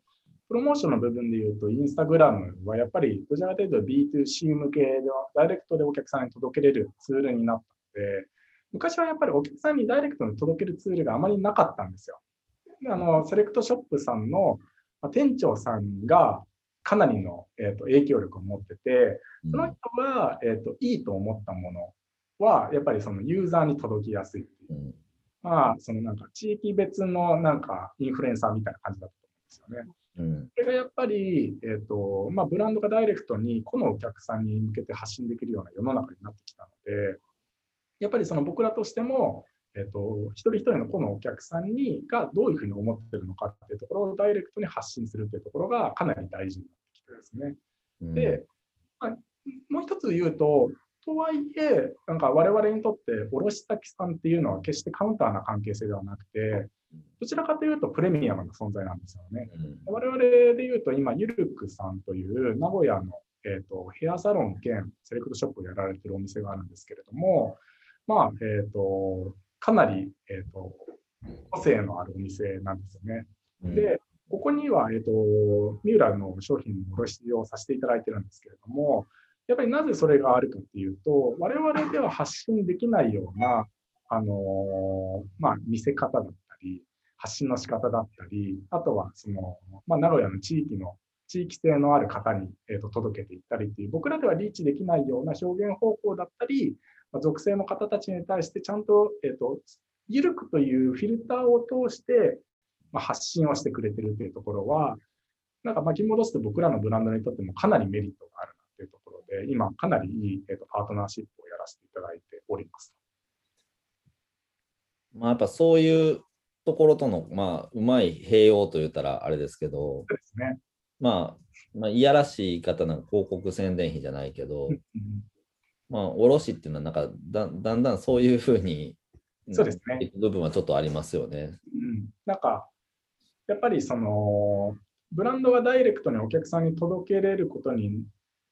プロモーションの部分で言うと、インスタグラムはやっぱりどちらかというと B2C 向けでダイレクトでお客さんに届けれるツールになったで、昔はやっぱりお客さんにダイレクトに届けるツールがあまりなかったんですよ。あのセレクトショップさんの店長さんがかなりの、えーと、影響力を持ってて、その人が、えーと、いいと思ったものは、やっぱりそのユーザーに届きやすいっていう。まあ、そのなんか地域別のなんかインフルエンサーみたいな感じだと思うんですよね。うん、それがやっぱり、えーとまあ、ブランドがダイレクトにこのお客さんに向けて発信できるような世の中になってきたので、やっぱりその僕らとしても、えっと、一人一人のこのお客さんにがどういうふうに思ってるのかっていうところをダイレクトに発信するっていうところがかなり大事になってきてですね。うん、で、まあ、もう一つ言うと、とはいえ、なんか我々にとって卸先さんっていうのは決してカウンターな関係性ではなくて、どちらかというとプレミアムな存在なんですよね。うん、我々で言うと今、ゆるくさんという名古屋の、えーとヘアサロン兼セレクトショップをやられてるお店があるんですけれども、まあ、えっ、ー、と、かなり、えっ、ー、と、個性のあるお店なんですよね。うん、で、ここには、えっ、ー、と、ミューラルの商品の卸をさせていただいてるんですけれども、やっぱりなぜそれがあるかっていうと、我々では発信できないような、あのまあ、見せ方だったり、発信の仕方だったり、あとはその、まあ、名古屋の地域の地域性のある方に、えー、と届けていったりっていう、僕らではリーチできないような表現方法だったり、まあ、属性の方たちに対してちゃんと,、えーと、緩くというフィルターを通して、まあ、発信をしてくれてるというところは、なんか巻き戻すと僕らのブランドにとってもかなりメリットがあるなというところで、今かなりいい、えーと、パートナーシップをやらせていただいております。まあ、やっぱそういうところとの、まあ、うまい併用と言ったらあれですけど、そうですね。まあ、まあ、いやらしい言い方なんか広告宣伝費じゃないけど、まあ、卸っていうのはなんかだだんだんそういうふうに、そうですね。部分はちょっとありますよね。うん、なんか、やっぱりその、ブランドがダイレクトにお客さんに届けれることに、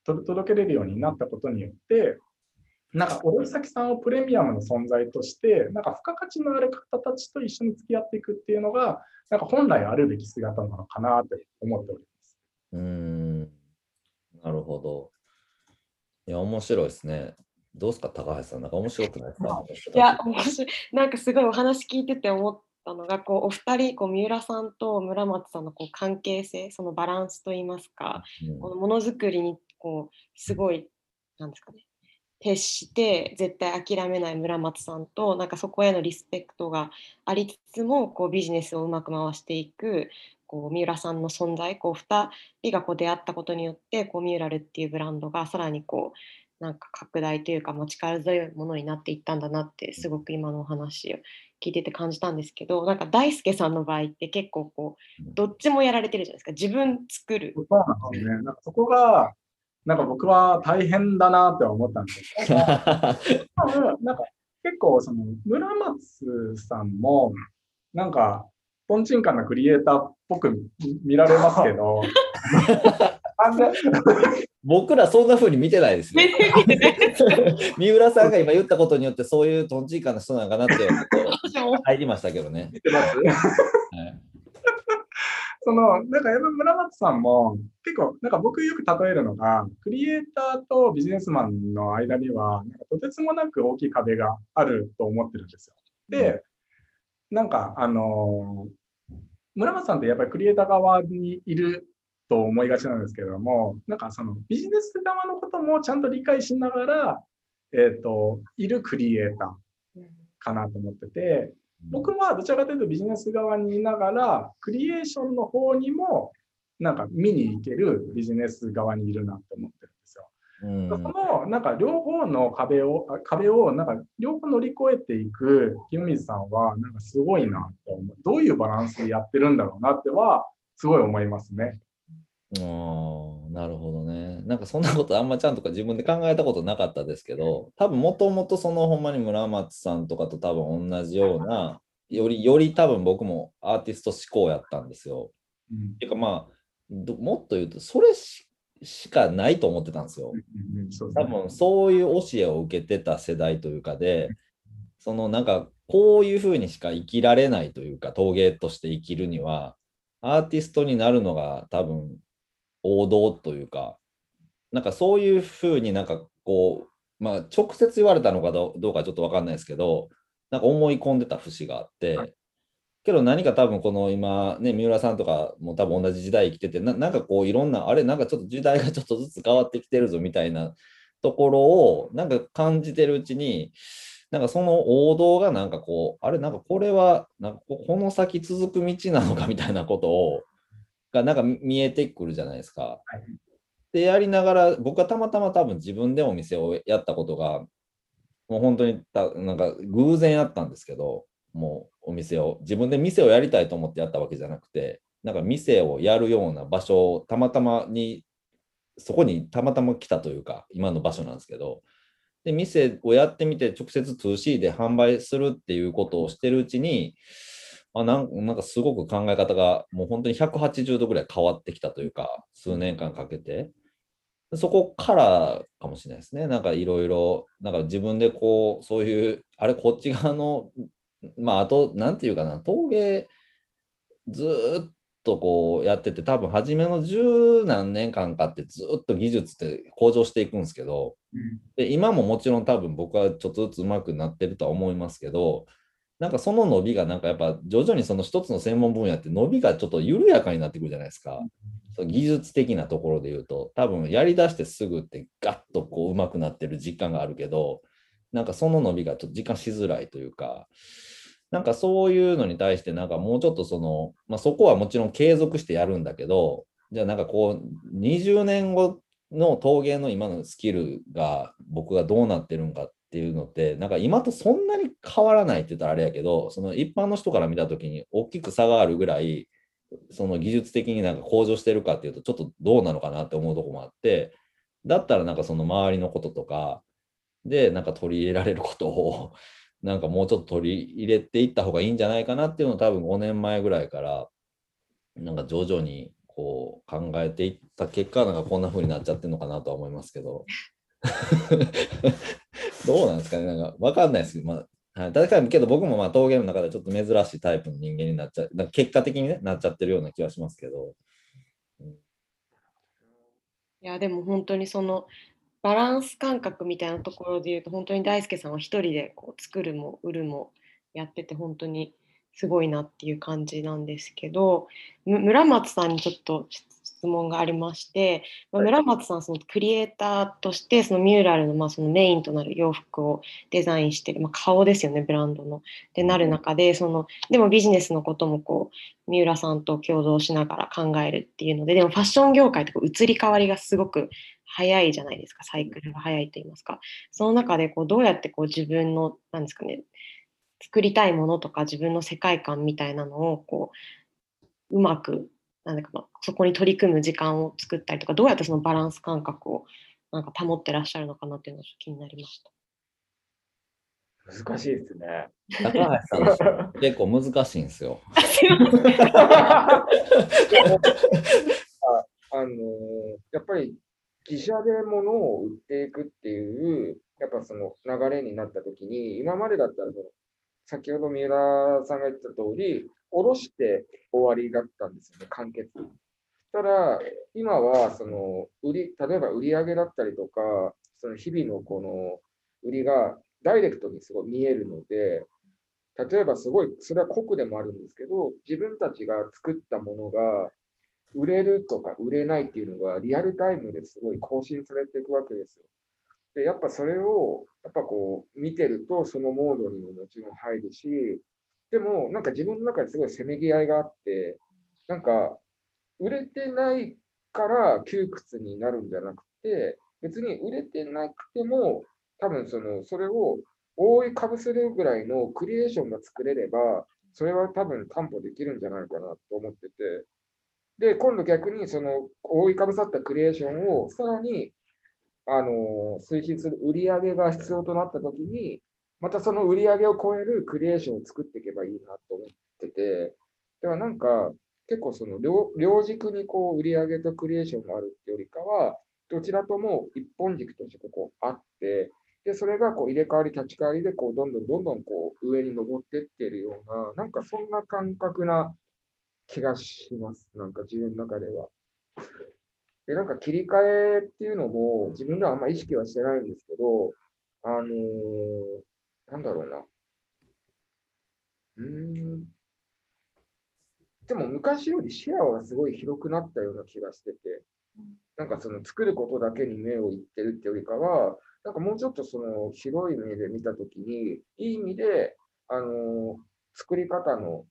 届けれるようになったことによって、なんか卸先さんをプレミアムの存在として、なんか付加価値のある方たちと一緒に付き合っていくっていうのが、なんか本来あるべき姿なのかなと思っております。うん、なるほど。いや、面白いですね。どうですか、高橋さん。なんか面白くないですか？いや、面白い。なんかすごいお話聞いてて思ったのが、こうお二人、こう三浦さんと村松さんのこう関係性、そのバランスといいますか、うん、このものづくりにこうすごい、なんですかね、徹して絶対諦めない村松さんとなんかそこへのリスペクトがありつつもこうビジネスをうまく回していくこう三浦さんの存在こう2人がこう出会ったことによってこうミューラルっていうブランドがさらにこうなんか拡大というか、ま力強いものになっていったんだなってすごく今のお話を聞いてて感じたんですけどなんか大輔さんの場合って結構こうどっちもやられてるじゃないですか。自分作る。そうですね。なんかそこがなんか僕は大変だなって思ったんですけど、*laughs* なんか結構その村松さんもなんかトンチンカンなクリエイターっぽく見られますけど、*laughs* 僕らそんな風に見てないですよ。三浦さんが今言ったことによってそういうトンチンカンな人なのかなって入りましたけどね。見てます、はいその、なんかやっぱ村松さんも結構、なんか僕よく例えるのが、クリエイターとビジネスマンの間には、なんかとてつもなく大きい壁があると思ってるんですよ。で、なんか、あの村松さんってやっぱりクリエイター側にいると思いがちなんですけれども、なんかそのビジネス側のこともちゃんと理解しながら、えっ、ー、と、いるクリエイターかなと思ってて、僕はどちらかというとビジネス側にいながら、クリエーションの方にもなんか見に行けるビジネス側にいるなって思っ。うん、そのなんか両方の壁を壁をなんか両方乗り越えていく清水さんはなんかすごいなと思う。どういうバランスでやってるんだろうなってはすごい思いますね。あなるほどね。なんかそんなことあんまちゃんとか自分で考えたことなかったですけど、多分もともとそのほんまに村松さんとかと多分同じような、よりより多分僕もアーティスト思考やったんですよ。うん、っていうかまあもっと言うとそれしかないと思ってたんですよ。多分そういう教えを受けてた世代というかで、そのなんかこういうふうにしか生きられないというか陶芸として生きるにはアーティストになるのが多分王道というか、なんかそういうふうになんかこう、まあ直接言われたのかどうかちょっと分かんないですけど、なんか思い込んでた節があって、はい、けど何か多分この今ね、三浦さんとかも多分同じ時代生きててな、なんかこういろんな、あれなんかちょっと時代がちょっとずつ変わってきてるぞみたいなところをなんか感じてるうちに、なんかその王道がなんかこう、あれなんかこれはなんかこの先続く道なのかみたいなことをがなんか見えてくるじゃないですか。はい、でやりながら僕はたまたま多分自分でお店をやったことがもう本当にたなんか偶然あったんですけどもうお店を自分で店をやりたいと思ってやったわけじゃなくてなんか店をやるような場所をたまたまにそこにたまたま来たというか今の場所なんですけどで店をやってみて直接 2C で販売するっていうことをしてるうちにあなんなんかすごく考え方がもう本当に180度ぐらい変わってきたというか、数年間かけて。そこからかもしれないですね。なんかいろいろ、なんか自分でこう、そういう、あれ、こっち側の、まあ、あと、なんていうかな、陶芸、ずっとこうやってて、多分初めの十何年間かってずっと技術って向上していくんですけど、で今ももちろん多分僕はちょっとずつ上手くなってるとは思いますけど、なんかその伸びがなんかやっぱ徐々にその一つの専門分野って伸びがちょっと緩やかになってくるじゃないですか。その技術的なところで言うと、多分やりだしてすぐってガッとこう上手くなってる実感があるけど、なんかその伸びがちょっと実感しづらいというか、なんかそういうのに対してなんかもうちょっとその、まあ、そこはもちろん継続してやるんだけど、じゃあなんかこう20年後の陶芸の今のスキルが僕がどうなってるんかっていうのって、なんか今とそんなに変わらないって言ったらあれやけど、その一般の人から見たときに大きく差があるぐらい、その技術的になんか向上してるかっていうと、ちょっとどうなのかなって思うとこもあって、だったらなんかその周りのこととかで、なんか取り入れられることを、なんかもうちょっと取り入れていった方がいいんじゃないかなっていうのを多分5年前ぐらいから、なんか徐々にこう考えていった結果、なんかこんな風になっちゃってるのかなとは思いますけど。*laughs* どうなんですかねなんかわかんないですけど、まあ、はい、確かにけど僕もまあ陶芸の中でちょっと珍しいタイプの人間になっちゃう、なんか結果的に、ね、なっちゃってるような気がしますけど。いやでも本当にそのバランス感覚みたいなところで言うと本当に大輔さんは一人でこう作るも売るもやってて本当にすごいなっていう感じなんですけどむ村松さんにちょっと質問がありまして、まあ村松さんそのクリエイターとしてそのミューラルのまあそのメインとなる洋服をデザインしてる、まあ、顔ですよねブランドの。でなる中でそのでもビジネスのこともこう三浦さんと共同しながら考えるっていうのででもファッション業界ってこう移り変わりがすごく早いじゃないですかサイクルが早いと言いますかその中でこうどうやってこう自分のなんですかね作りたいものとか自分の世界観みたいなのをこううまくなんだかなそこに取り組む時間を作ったりとかどうやってそのバランス感覚をなんか保ってらっしゃるのかなっていうのが気になりました。難しいですね。高橋さん、*laughs* 結構難しいんですよ。あ *laughs* のやっぱり自社で物を売っていくっていう、やっぱその流れになったときに、今までだったらその、先ほど三浦さんが言った通り、下ろして終わりだったんですよね、完結。ただ、今はその売り、例えば売り上げだったりとか、その日々のこの売りがダイレクトにすごい見えるので、例えばすごい、それは酷でもあるんですけど、自分たちが作ったものが売れるとか売れないっていうのがリアルタイムですごい更新されていくわけですよ。で、やっぱそれを、やっぱこう見てるとそのモードにももちろん入るし、でもなんか自分の中ですごいせめぎ合いがあって、なんか売れてないから窮屈になるんじゃなくて、別に売れてなくても、多分その、それを覆いかぶせるぐらいのクリエーションが作れれば、それは多分担保できるんじゃないかなと思ってて、で、今度逆にその覆いかぶさったクリエーションをさらに、あの推進する売り上げが必要となったときに、またその売り上げを超えるクリエーションを作っていけばいいなと思ってて、ではなんか結構その両両軸にこう売り上げとクリエーションがあるってよりかは、どちらとも一本軸としてこうあって、で、それがこう入れ替わり立ち替わりでこうどんどんどんどんこう上に登ってってるような、なんかそんな感覚な気がします。なんか自分の中では。で、なんか切り替えっていうのも自分ではあんま意識はしてないんですけど、あのーなんだろうな。うーん。でも昔より視野はすごい広くなったような気がしてて、なんかその作ることだけに目をいってるってよりかは、なんかもうちょっとその広い目で見たときに、いい意味で、あのー作り方の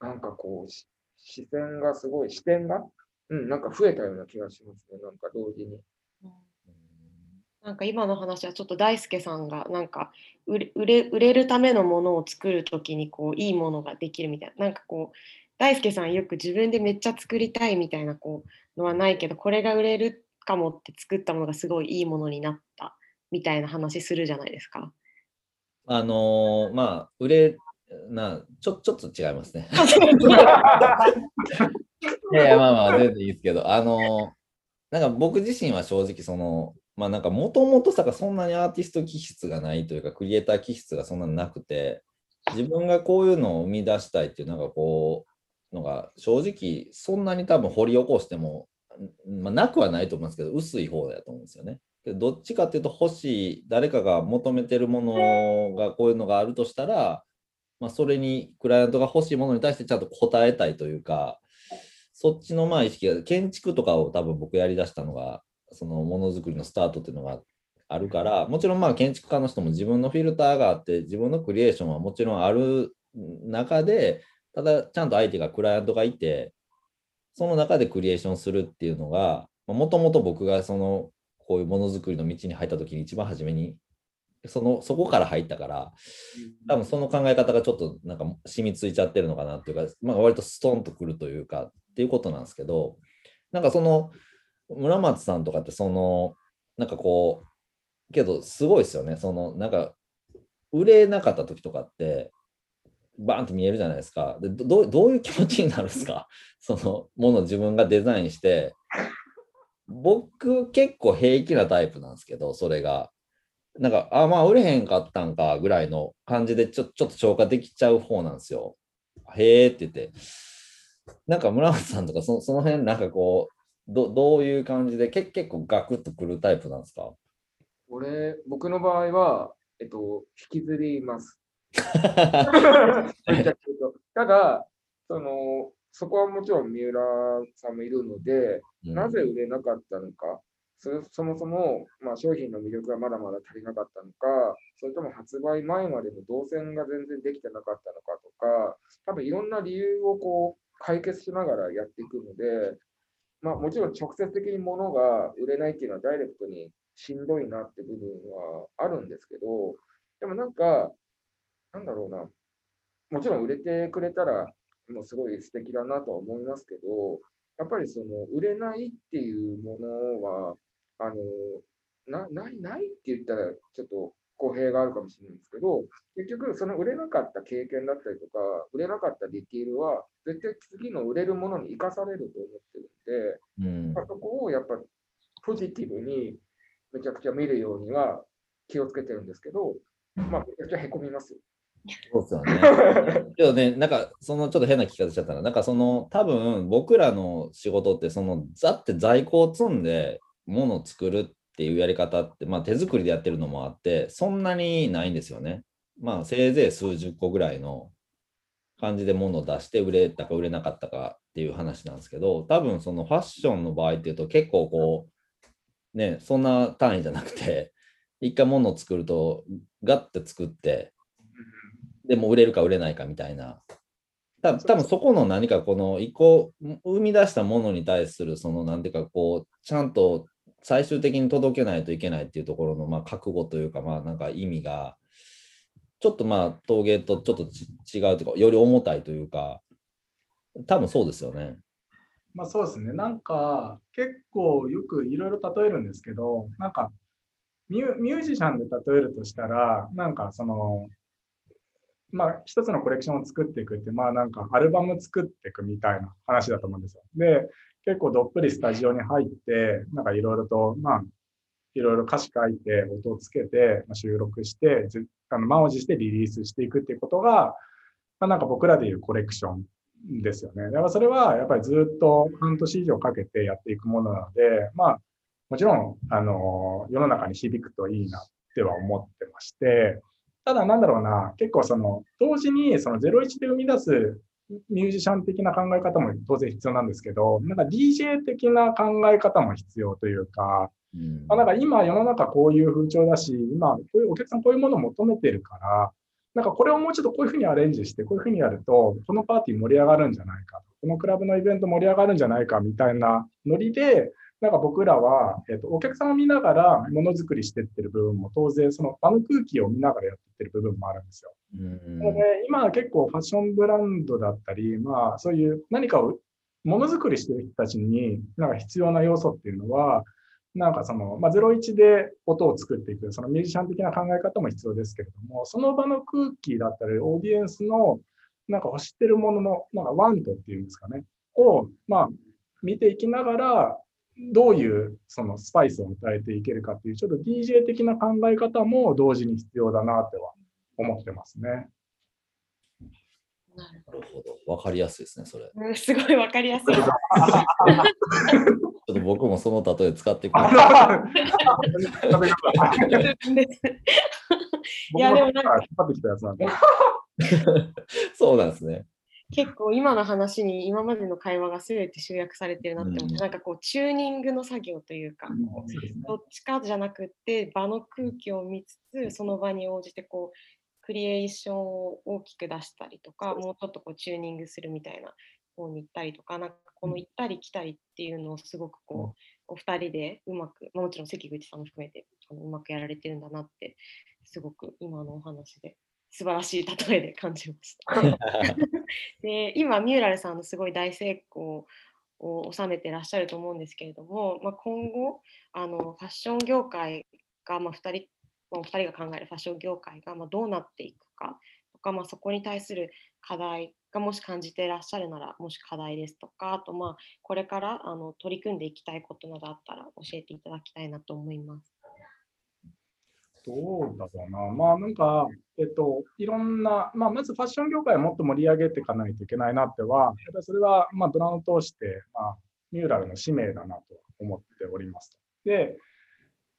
なんかこう、し視線がすごい、視点が、うん、なんか増えたような気がしますね、なんか同時に。なんか今の話はちょっと大輔さんがなんか売れ売れ売れるためのものを作るときにこういいものができるみたいななんかこう大輔さんよく自分でめっちゃ作りたいみたいなこうのはないけどこれが売れるかもって作ったものがすごいいいものになったみたいな話するじゃないですか。あのーまあ、売れ、な、ちょ、ちょっと違いますね。*laughs* いやまあまあ、全然いいですけど、あのーなんか僕自身は正直、その、まあなんかもともとさ、そんなにアーティスト気質がないというか、クリエイター気質がそんなになくて、自分がこういうのを生み出したいっていう、なんかこのが正直そんなに多分掘り起こしても、まあ、なくはないと思いますけど薄い方だと思うんですよね。でどっちかっていうと欲しい誰かが求めてるものがこういうのがあるとしたら、まあ、それにクライアントが欲しいものに対してちゃんと答えたいというかそっちのまあ意識が建築とかを多分僕やりだしたのがそのものづくりのスタートっていうのがあるからもちろんまあ建築家の人も自分のフィルターがあって自分のクリエーションはもちろんある中でただちゃんと相手がクライアントがいてその中でクリエーションするっていうのがもともと僕がそのこういうものづくりの道に入った時に一番初めにそのそこから入ったから多分その考え方がちょっとなんか染みついちゃってるのかなっていうか、まあ、割とストンとくるというかっていうことなんですけどなんかその村松さんとかってそのなんかこうけどすごいですよね。そのなんか売れなかった時とかってバーンって見えるじゃないですか。でどどういう気持ちになるんですか？*laughs* そのもの自分がデザインして。僕結構平気なタイプなんですけどそれがなんかあまあ売れへんかったんかぐらいの感じでちょちょっと消化できちゃう方なんですよ。へえって言って。なんか村松さんとかそその辺なんかこうどどういう感じでけ結構ガクッとくるタイプなんですか？俺、僕の場合は、えっと、引きずります。*laughs* ただ、その、そこはもちろん三浦さんもいるので、うん。なぜ売れなかったのか、そもそも、まあ、商品の魅力がまだまだ足りなかったのか、それとも発売前までの動線が全然できてなかったのかとか、多分いろんな理由をこう解決しながらやっていくので、まあ、もちろん直接的に物が売れないっていうのはダイレクトにしんどいなって部分はあるんですけど、でもなんか、なんだろうな、もちろん売れてくれたら、もうすごい素敵だなとは思いますけど、やっぱりその売れないっていうものは、あのなないないって言ったらちょっと語弊があるかもしれないんですけど、結局その売れなかった経験だったりとか、売れなかったディティールは、絶対次の売れるものに生かされると思ってるんで、うんまあ、そこをやっぱポジティブにめちゃくちゃ見るようには気をつけてるんですけど、まあ、めちゃくちゃへこみますよ。そうですよね。*laughs* けどね、なんかそのちょっと変な聞き方しちゃったら、なんかその多分僕らの仕事って、そのざって在庫を積んで物を作るっていうやり方って、まあ手作りでやってるのもあって、そんなにないんですよね。まあせいぜい数十個ぐらいの感じで物を出して売れたか売れなかったかっていう話なんですけど、多分そのファッションの場合っていうと結構こう、ね、そんな単位じゃなくて、一回物を作るとガッて作って、でも売れるか売れないかみたいな。た多分そこの何かこの一個生み出したものに対するそのなんていうかこうちゃんと最終的に届けないといけないっていうところのまあ覚悟というかまあなんか意味がちょっとまあ陶芸とちょっとち違うというかより重たいというか多分そうですよね。まあそうですね。なんか結構よくいろいろ例えるんですけど、なんかミュミュージシャンで例えるとしたら、なんかその、まあ一つのコレクションを作っていくって、まあなんかアルバム作っていくみたいな話だと思うんですよ。で、結構どっぷりスタジオに入って、なんかいろいろと、まあいろいろ歌詞書いて、音をつけて、ま収録して、あの満を持してリリースしていくっていうことが、まあ、なんか僕らでいうコレクションですよね。だからそれはやっぱりずっと半年以上かけてやっていくものなので、まあ、もちろん、あの、世の中に響くといいなっては思ってまして、ただなんだろうな、結構その、同時にその01で生み出すミュージシャン的な考え方も当然必要なんですけど、なんか DJ 的な考え方も必要というか、うん。まあ、なんか今世の中こういう風潮だし、今こういうお客さんこういうものを求めてるから、なんかこれをもうちょっとこういうふうにアレンジして、こういうふうにやると、このパーティー盛り上がるんじゃないか、このクラブのイベント盛り上がるんじゃないかみたいなノリで、なんか僕らは、えっと、お客さんを見ながらものづくりしてってる部分も当然、その場の空気を見ながらやってってる部分もあるんですよ。うんなので、今は結構ファッションブランドだったり、まあそういう何かをものづくりしてる人たちになんか必要な要素っていうのは、なんかその、まあ、01で音を作っていく、そのミュージシャン的な考え方も必要ですけれども、その場の空気だったり、オーディエンスのなんか欲してるものの、なんかワントっていうんですかね、を、まあ、見ていきながら、どういうそのスパイスを与えていけるかっていう、ちょっと DJ 的な考え方も同時に必要だなっては思ってますね。なるほど。わかりやすいですね、それ。ちうんすごいわかりやすい。*laughs* ょっと僕もその例え使っていく。僕やでもなんかも引っ張ってきたやつなんで。*laughs* そうなんですね。結構今の話に今までの会話が全て集約されてるなって思って、うん。なんかこうチューニングの作業というか、こうそうですね。どっちかじゃなくって場の空気を見つつその場に応じてこうクリエーションを大きく出したりとかもうちょっとこうチューニングするみたいな方に行ったりとかなん。かこの行ったり来たりっていうのをすごくこうお二人でうまく、まあもちろん関口さんも含めてあのうまくやられてるんだなってすごく今のお話で素晴らしい例えで感じました。*laughs* で今ミューラルさんのすごい大成功を収めてらっしゃると思うんですけれども、まあ、今後あのファッション業界が、まあ、2人まあお二人が考えるファッション業界が、まあ、どうなっていくかとか、まあ、そこに対する課題がもし感じていらっしゃるならもし課題ですとかあとまあこれからあの取り組んでいきたいことなどあったら教えていただきたいなと思います。どうだろうな。まあなんか、えっと、いろんな、まあまずファッション業界をもっと盛り上げていかないといけないなっては、やっぱりそれはまドラマを通して、まあ、ミューラルの使命だなと思っております。で、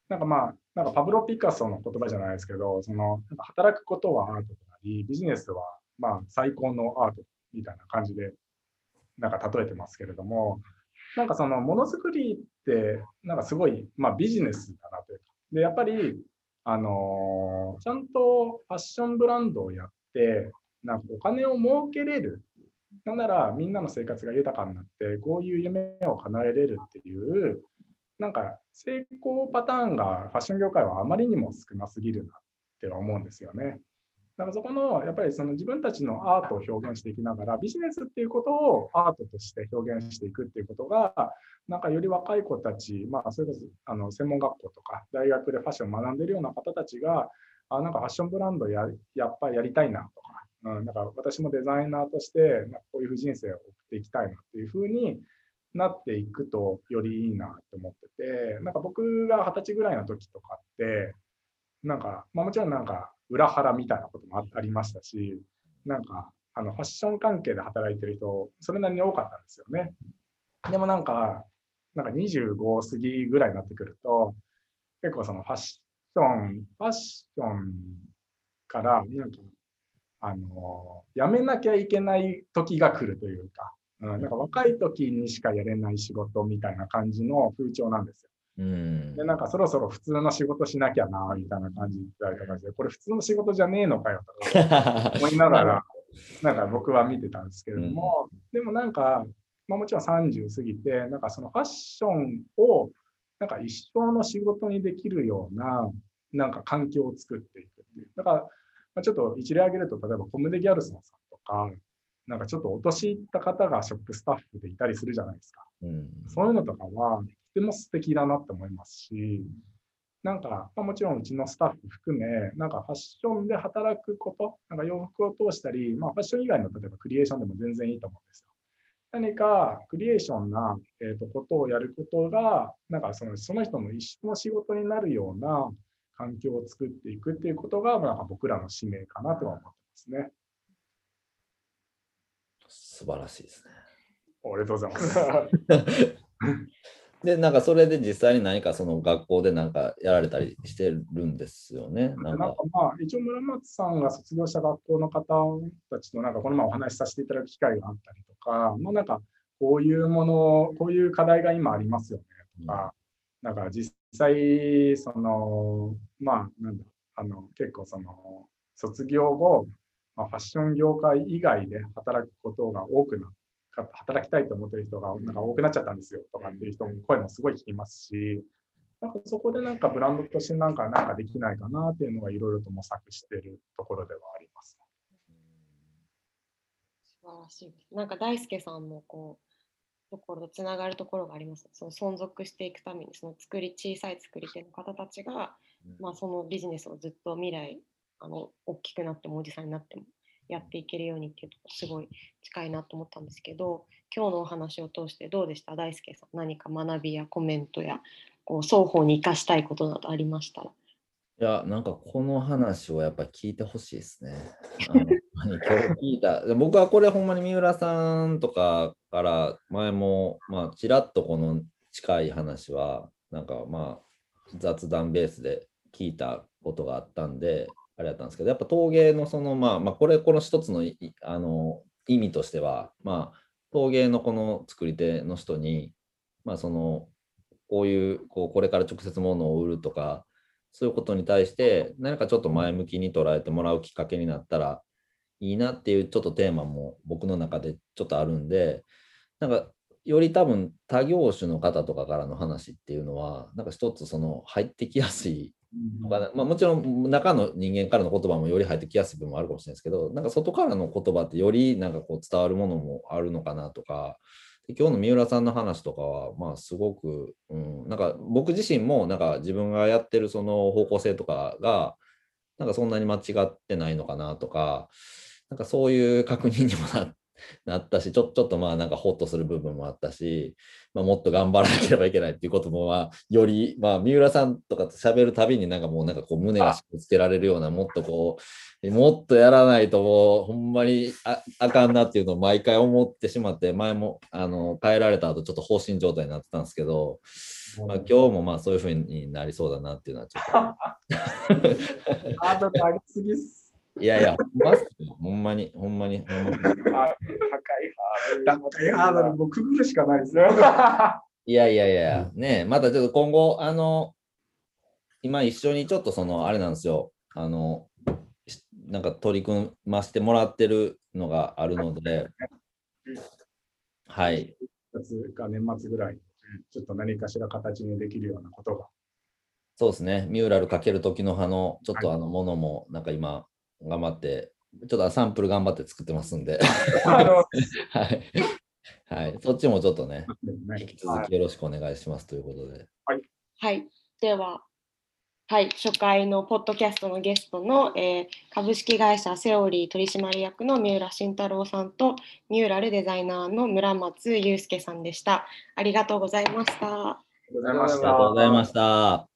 なんかまあ、なんかパブロ・ピカソの言葉じゃないですけど、そのなんか働くことはアートであり、ビジネスはまあ最高のアートみたいな感じで、なんか例えてますけれども、なんかそのものづくりって、なんかすごい、まあ、ビジネスだなというか。で、やっぱり、あのちゃんとファッションブランドをやって、なんかお金を儲けれる。なんならみんなの生活が豊かになって、こういう夢を叶えれるっていう、なんか成功パターンがファッション業界はあまりにも少なすぎるなって思うんですよね。だからそこのやっぱりその自分たちのアートを表現していきながらビジネスっていうことをアートとして表現していくっていうことがなんかより若い子たち、まあ、それこそあの専門学校とか大学でファッションを学んでるような方たちがあなんかファッションブランドややっぱりやりたいなとか、うん、なんか私もデザイナーとしてなんかこういうふう人生を送っていきたいなっていうふうになっていくとよりいいなと思っててなんか僕が二十歳ぐらいの時とかってなんか、まあ、もちろんなんか裏腹みたいなこともありましたしなんかあのファッション関係で働いてる人それなりに多かったんですよね。でもなんかなんか25過ぎぐらいになってくると、結構そのファッション、ファッションから、なんか、あの、やめなきゃいけない時が来るというか、うん、なんか若い時にしかやれない仕事みたいな感じの風潮なんですよ。うんで、なんかそろそろ普通の仕事しなきゃな、みたいな感じだった感じで、これ普通の仕事じゃねえのかよとか *laughs* 思いながら、なんか僕は見てたんですけれども、でもなんか、まあ、もちろん30過ぎて、なんかそのファッションをなんか一生の仕事にできるようななんか環境を作っていくっていう。だから、まあ、ちょっと一例挙げると、例えばコムデ・ギャルソンさんとか、なんかちょっとお年いった方がショップスタッフでいたりするじゃないですか。うんそういうのとかは、とても素敵だなって思いますし、なんか、まあ、もちろんうちのスタッフ含め、なんかファッションで働くこと、なんか洋服を通したり、まあ、ファッション以外の例えばクリエーションでも全然いいと思うんですよ。何かクリエーションな、えー、とことをやることが、なんかそのその人の一生の仕事になるような環境を作っていくっていうことが、なんか僕らの使命かなとは思ってますね。素晴らしいですね。ありがとうございます。*laughs* で、なんかそれで実際に何かその学校でなんかやられたりしてるんですよね。ななんんかか。まあ、一応村松さんが卒業した学校の方たちとなんかこの前お話しさせていただく機会があったりとか、まあ、なんかこういうもの、こういう課題が今ありますよねとか、なんか実際、その、まあ、なんだ、あの、結構その、卒業後、まあ、ファッション業界以外で働くことが多くなか働きたいと思ってる人がなんか多くなっちゃったんですよとかっていう人も声もすごい聞きますし、なんかそこでなんかブランドとしてなんかなんかできないかなっていうのがいろいろと模索しているところではあります。素晴らしい。なんか大輔さんのこうところとつながるところがあります。その存続していくためにその作り小さい作り手の方たちが、まあ、そのビジネスをずっと未来あの大きくなってもおじさんになってもやっていけるようにっていうところすごい近いなと思ったんですけど今日のお話を通してどうでした？大輔さん何か学びやコメントやこう双方に生かしたいことなどありました？らいや、なんかこの話をやっぱ聞いてほしいですね。あの今日聞いた。僕はこれほんまに三浦さんとかから前も、まあ、ちらっとこの近い話は、なんかまあ、雑談ベースで聞いたことがあったんで、あれだったんですけど、やっぱ陶芸のその、まあ、まあ、これ、この一つのあの意味としては、まあ、陶芸のこの作り手の人に、まあ、その、こういう、こう、これから直接物を売るとか、そういうことに対して、何かちょっと前向きに捉えてもらうきっかけになったらいいなっていうちょっとテーマも僕の中でちょっとあるんで、なんかより多分他業種の方とかからの話っていうのは、なんか一つその入ってきやすいまあ、もちろん中の人間からの言葉もより入ってきやすい部分もあるかもしれないですけど、なんか外からの言葉ってよりなんかこう伝わるものもあるのかなとか、今日の三浦さんの話とかは、まあすごく、うん、なんか僕自身もなんか自分がやってるその方向性とかが、なんかそんなに間違ってないのかなとか、なんかそういう確認にもなったし、ちょちょっとまあなんかホッとする部分もあったし、まあ、もっと頑張らなければいけないっていうことも、まあ、より、まあ、三浦さんとかと喋るたびになんかもうなんかこう胸が締め付けられるような、もっとこう、もっとやらないともうほんまにああかんなっていうのを毎回思ってしまって、前もあの変えられた後ちょっと放心状態になってたんですけど、まあ、今日もまあそういうふうになりそうだなっていうのはちょっと。*laughs* ハードル上げすぎっす。いやいや、ほんまに、ほんまに、ほんまに。高いハードル。高いハードル、もうくぐるしかないですね。*laughs* いやいやいや、ねまたちょっと今後、あの、今一緒にちょっとその、あれなんですよ、あの、なんか取り組ませてもらってるのがあるので、はい。月か年末ぐらい、ちょっと何かしら形にできるようなことが。そうですね、ミューラルかける時の葉のちょっとあのものも、なんか今、頑張って、ちょっとサンプル頑張って作ってますんで。*laughs* はい。はい。そっちもちょっとね、引き続きよろしくお願いしますということで。はい。はい。では、はい、初回のポッドキャストのゲストの、えー、株式会社セオリー取締役の三浦慎太郎さんとミューラルデザイナーの村松祐介さんでした。ありがとうございました。ありがとうございました。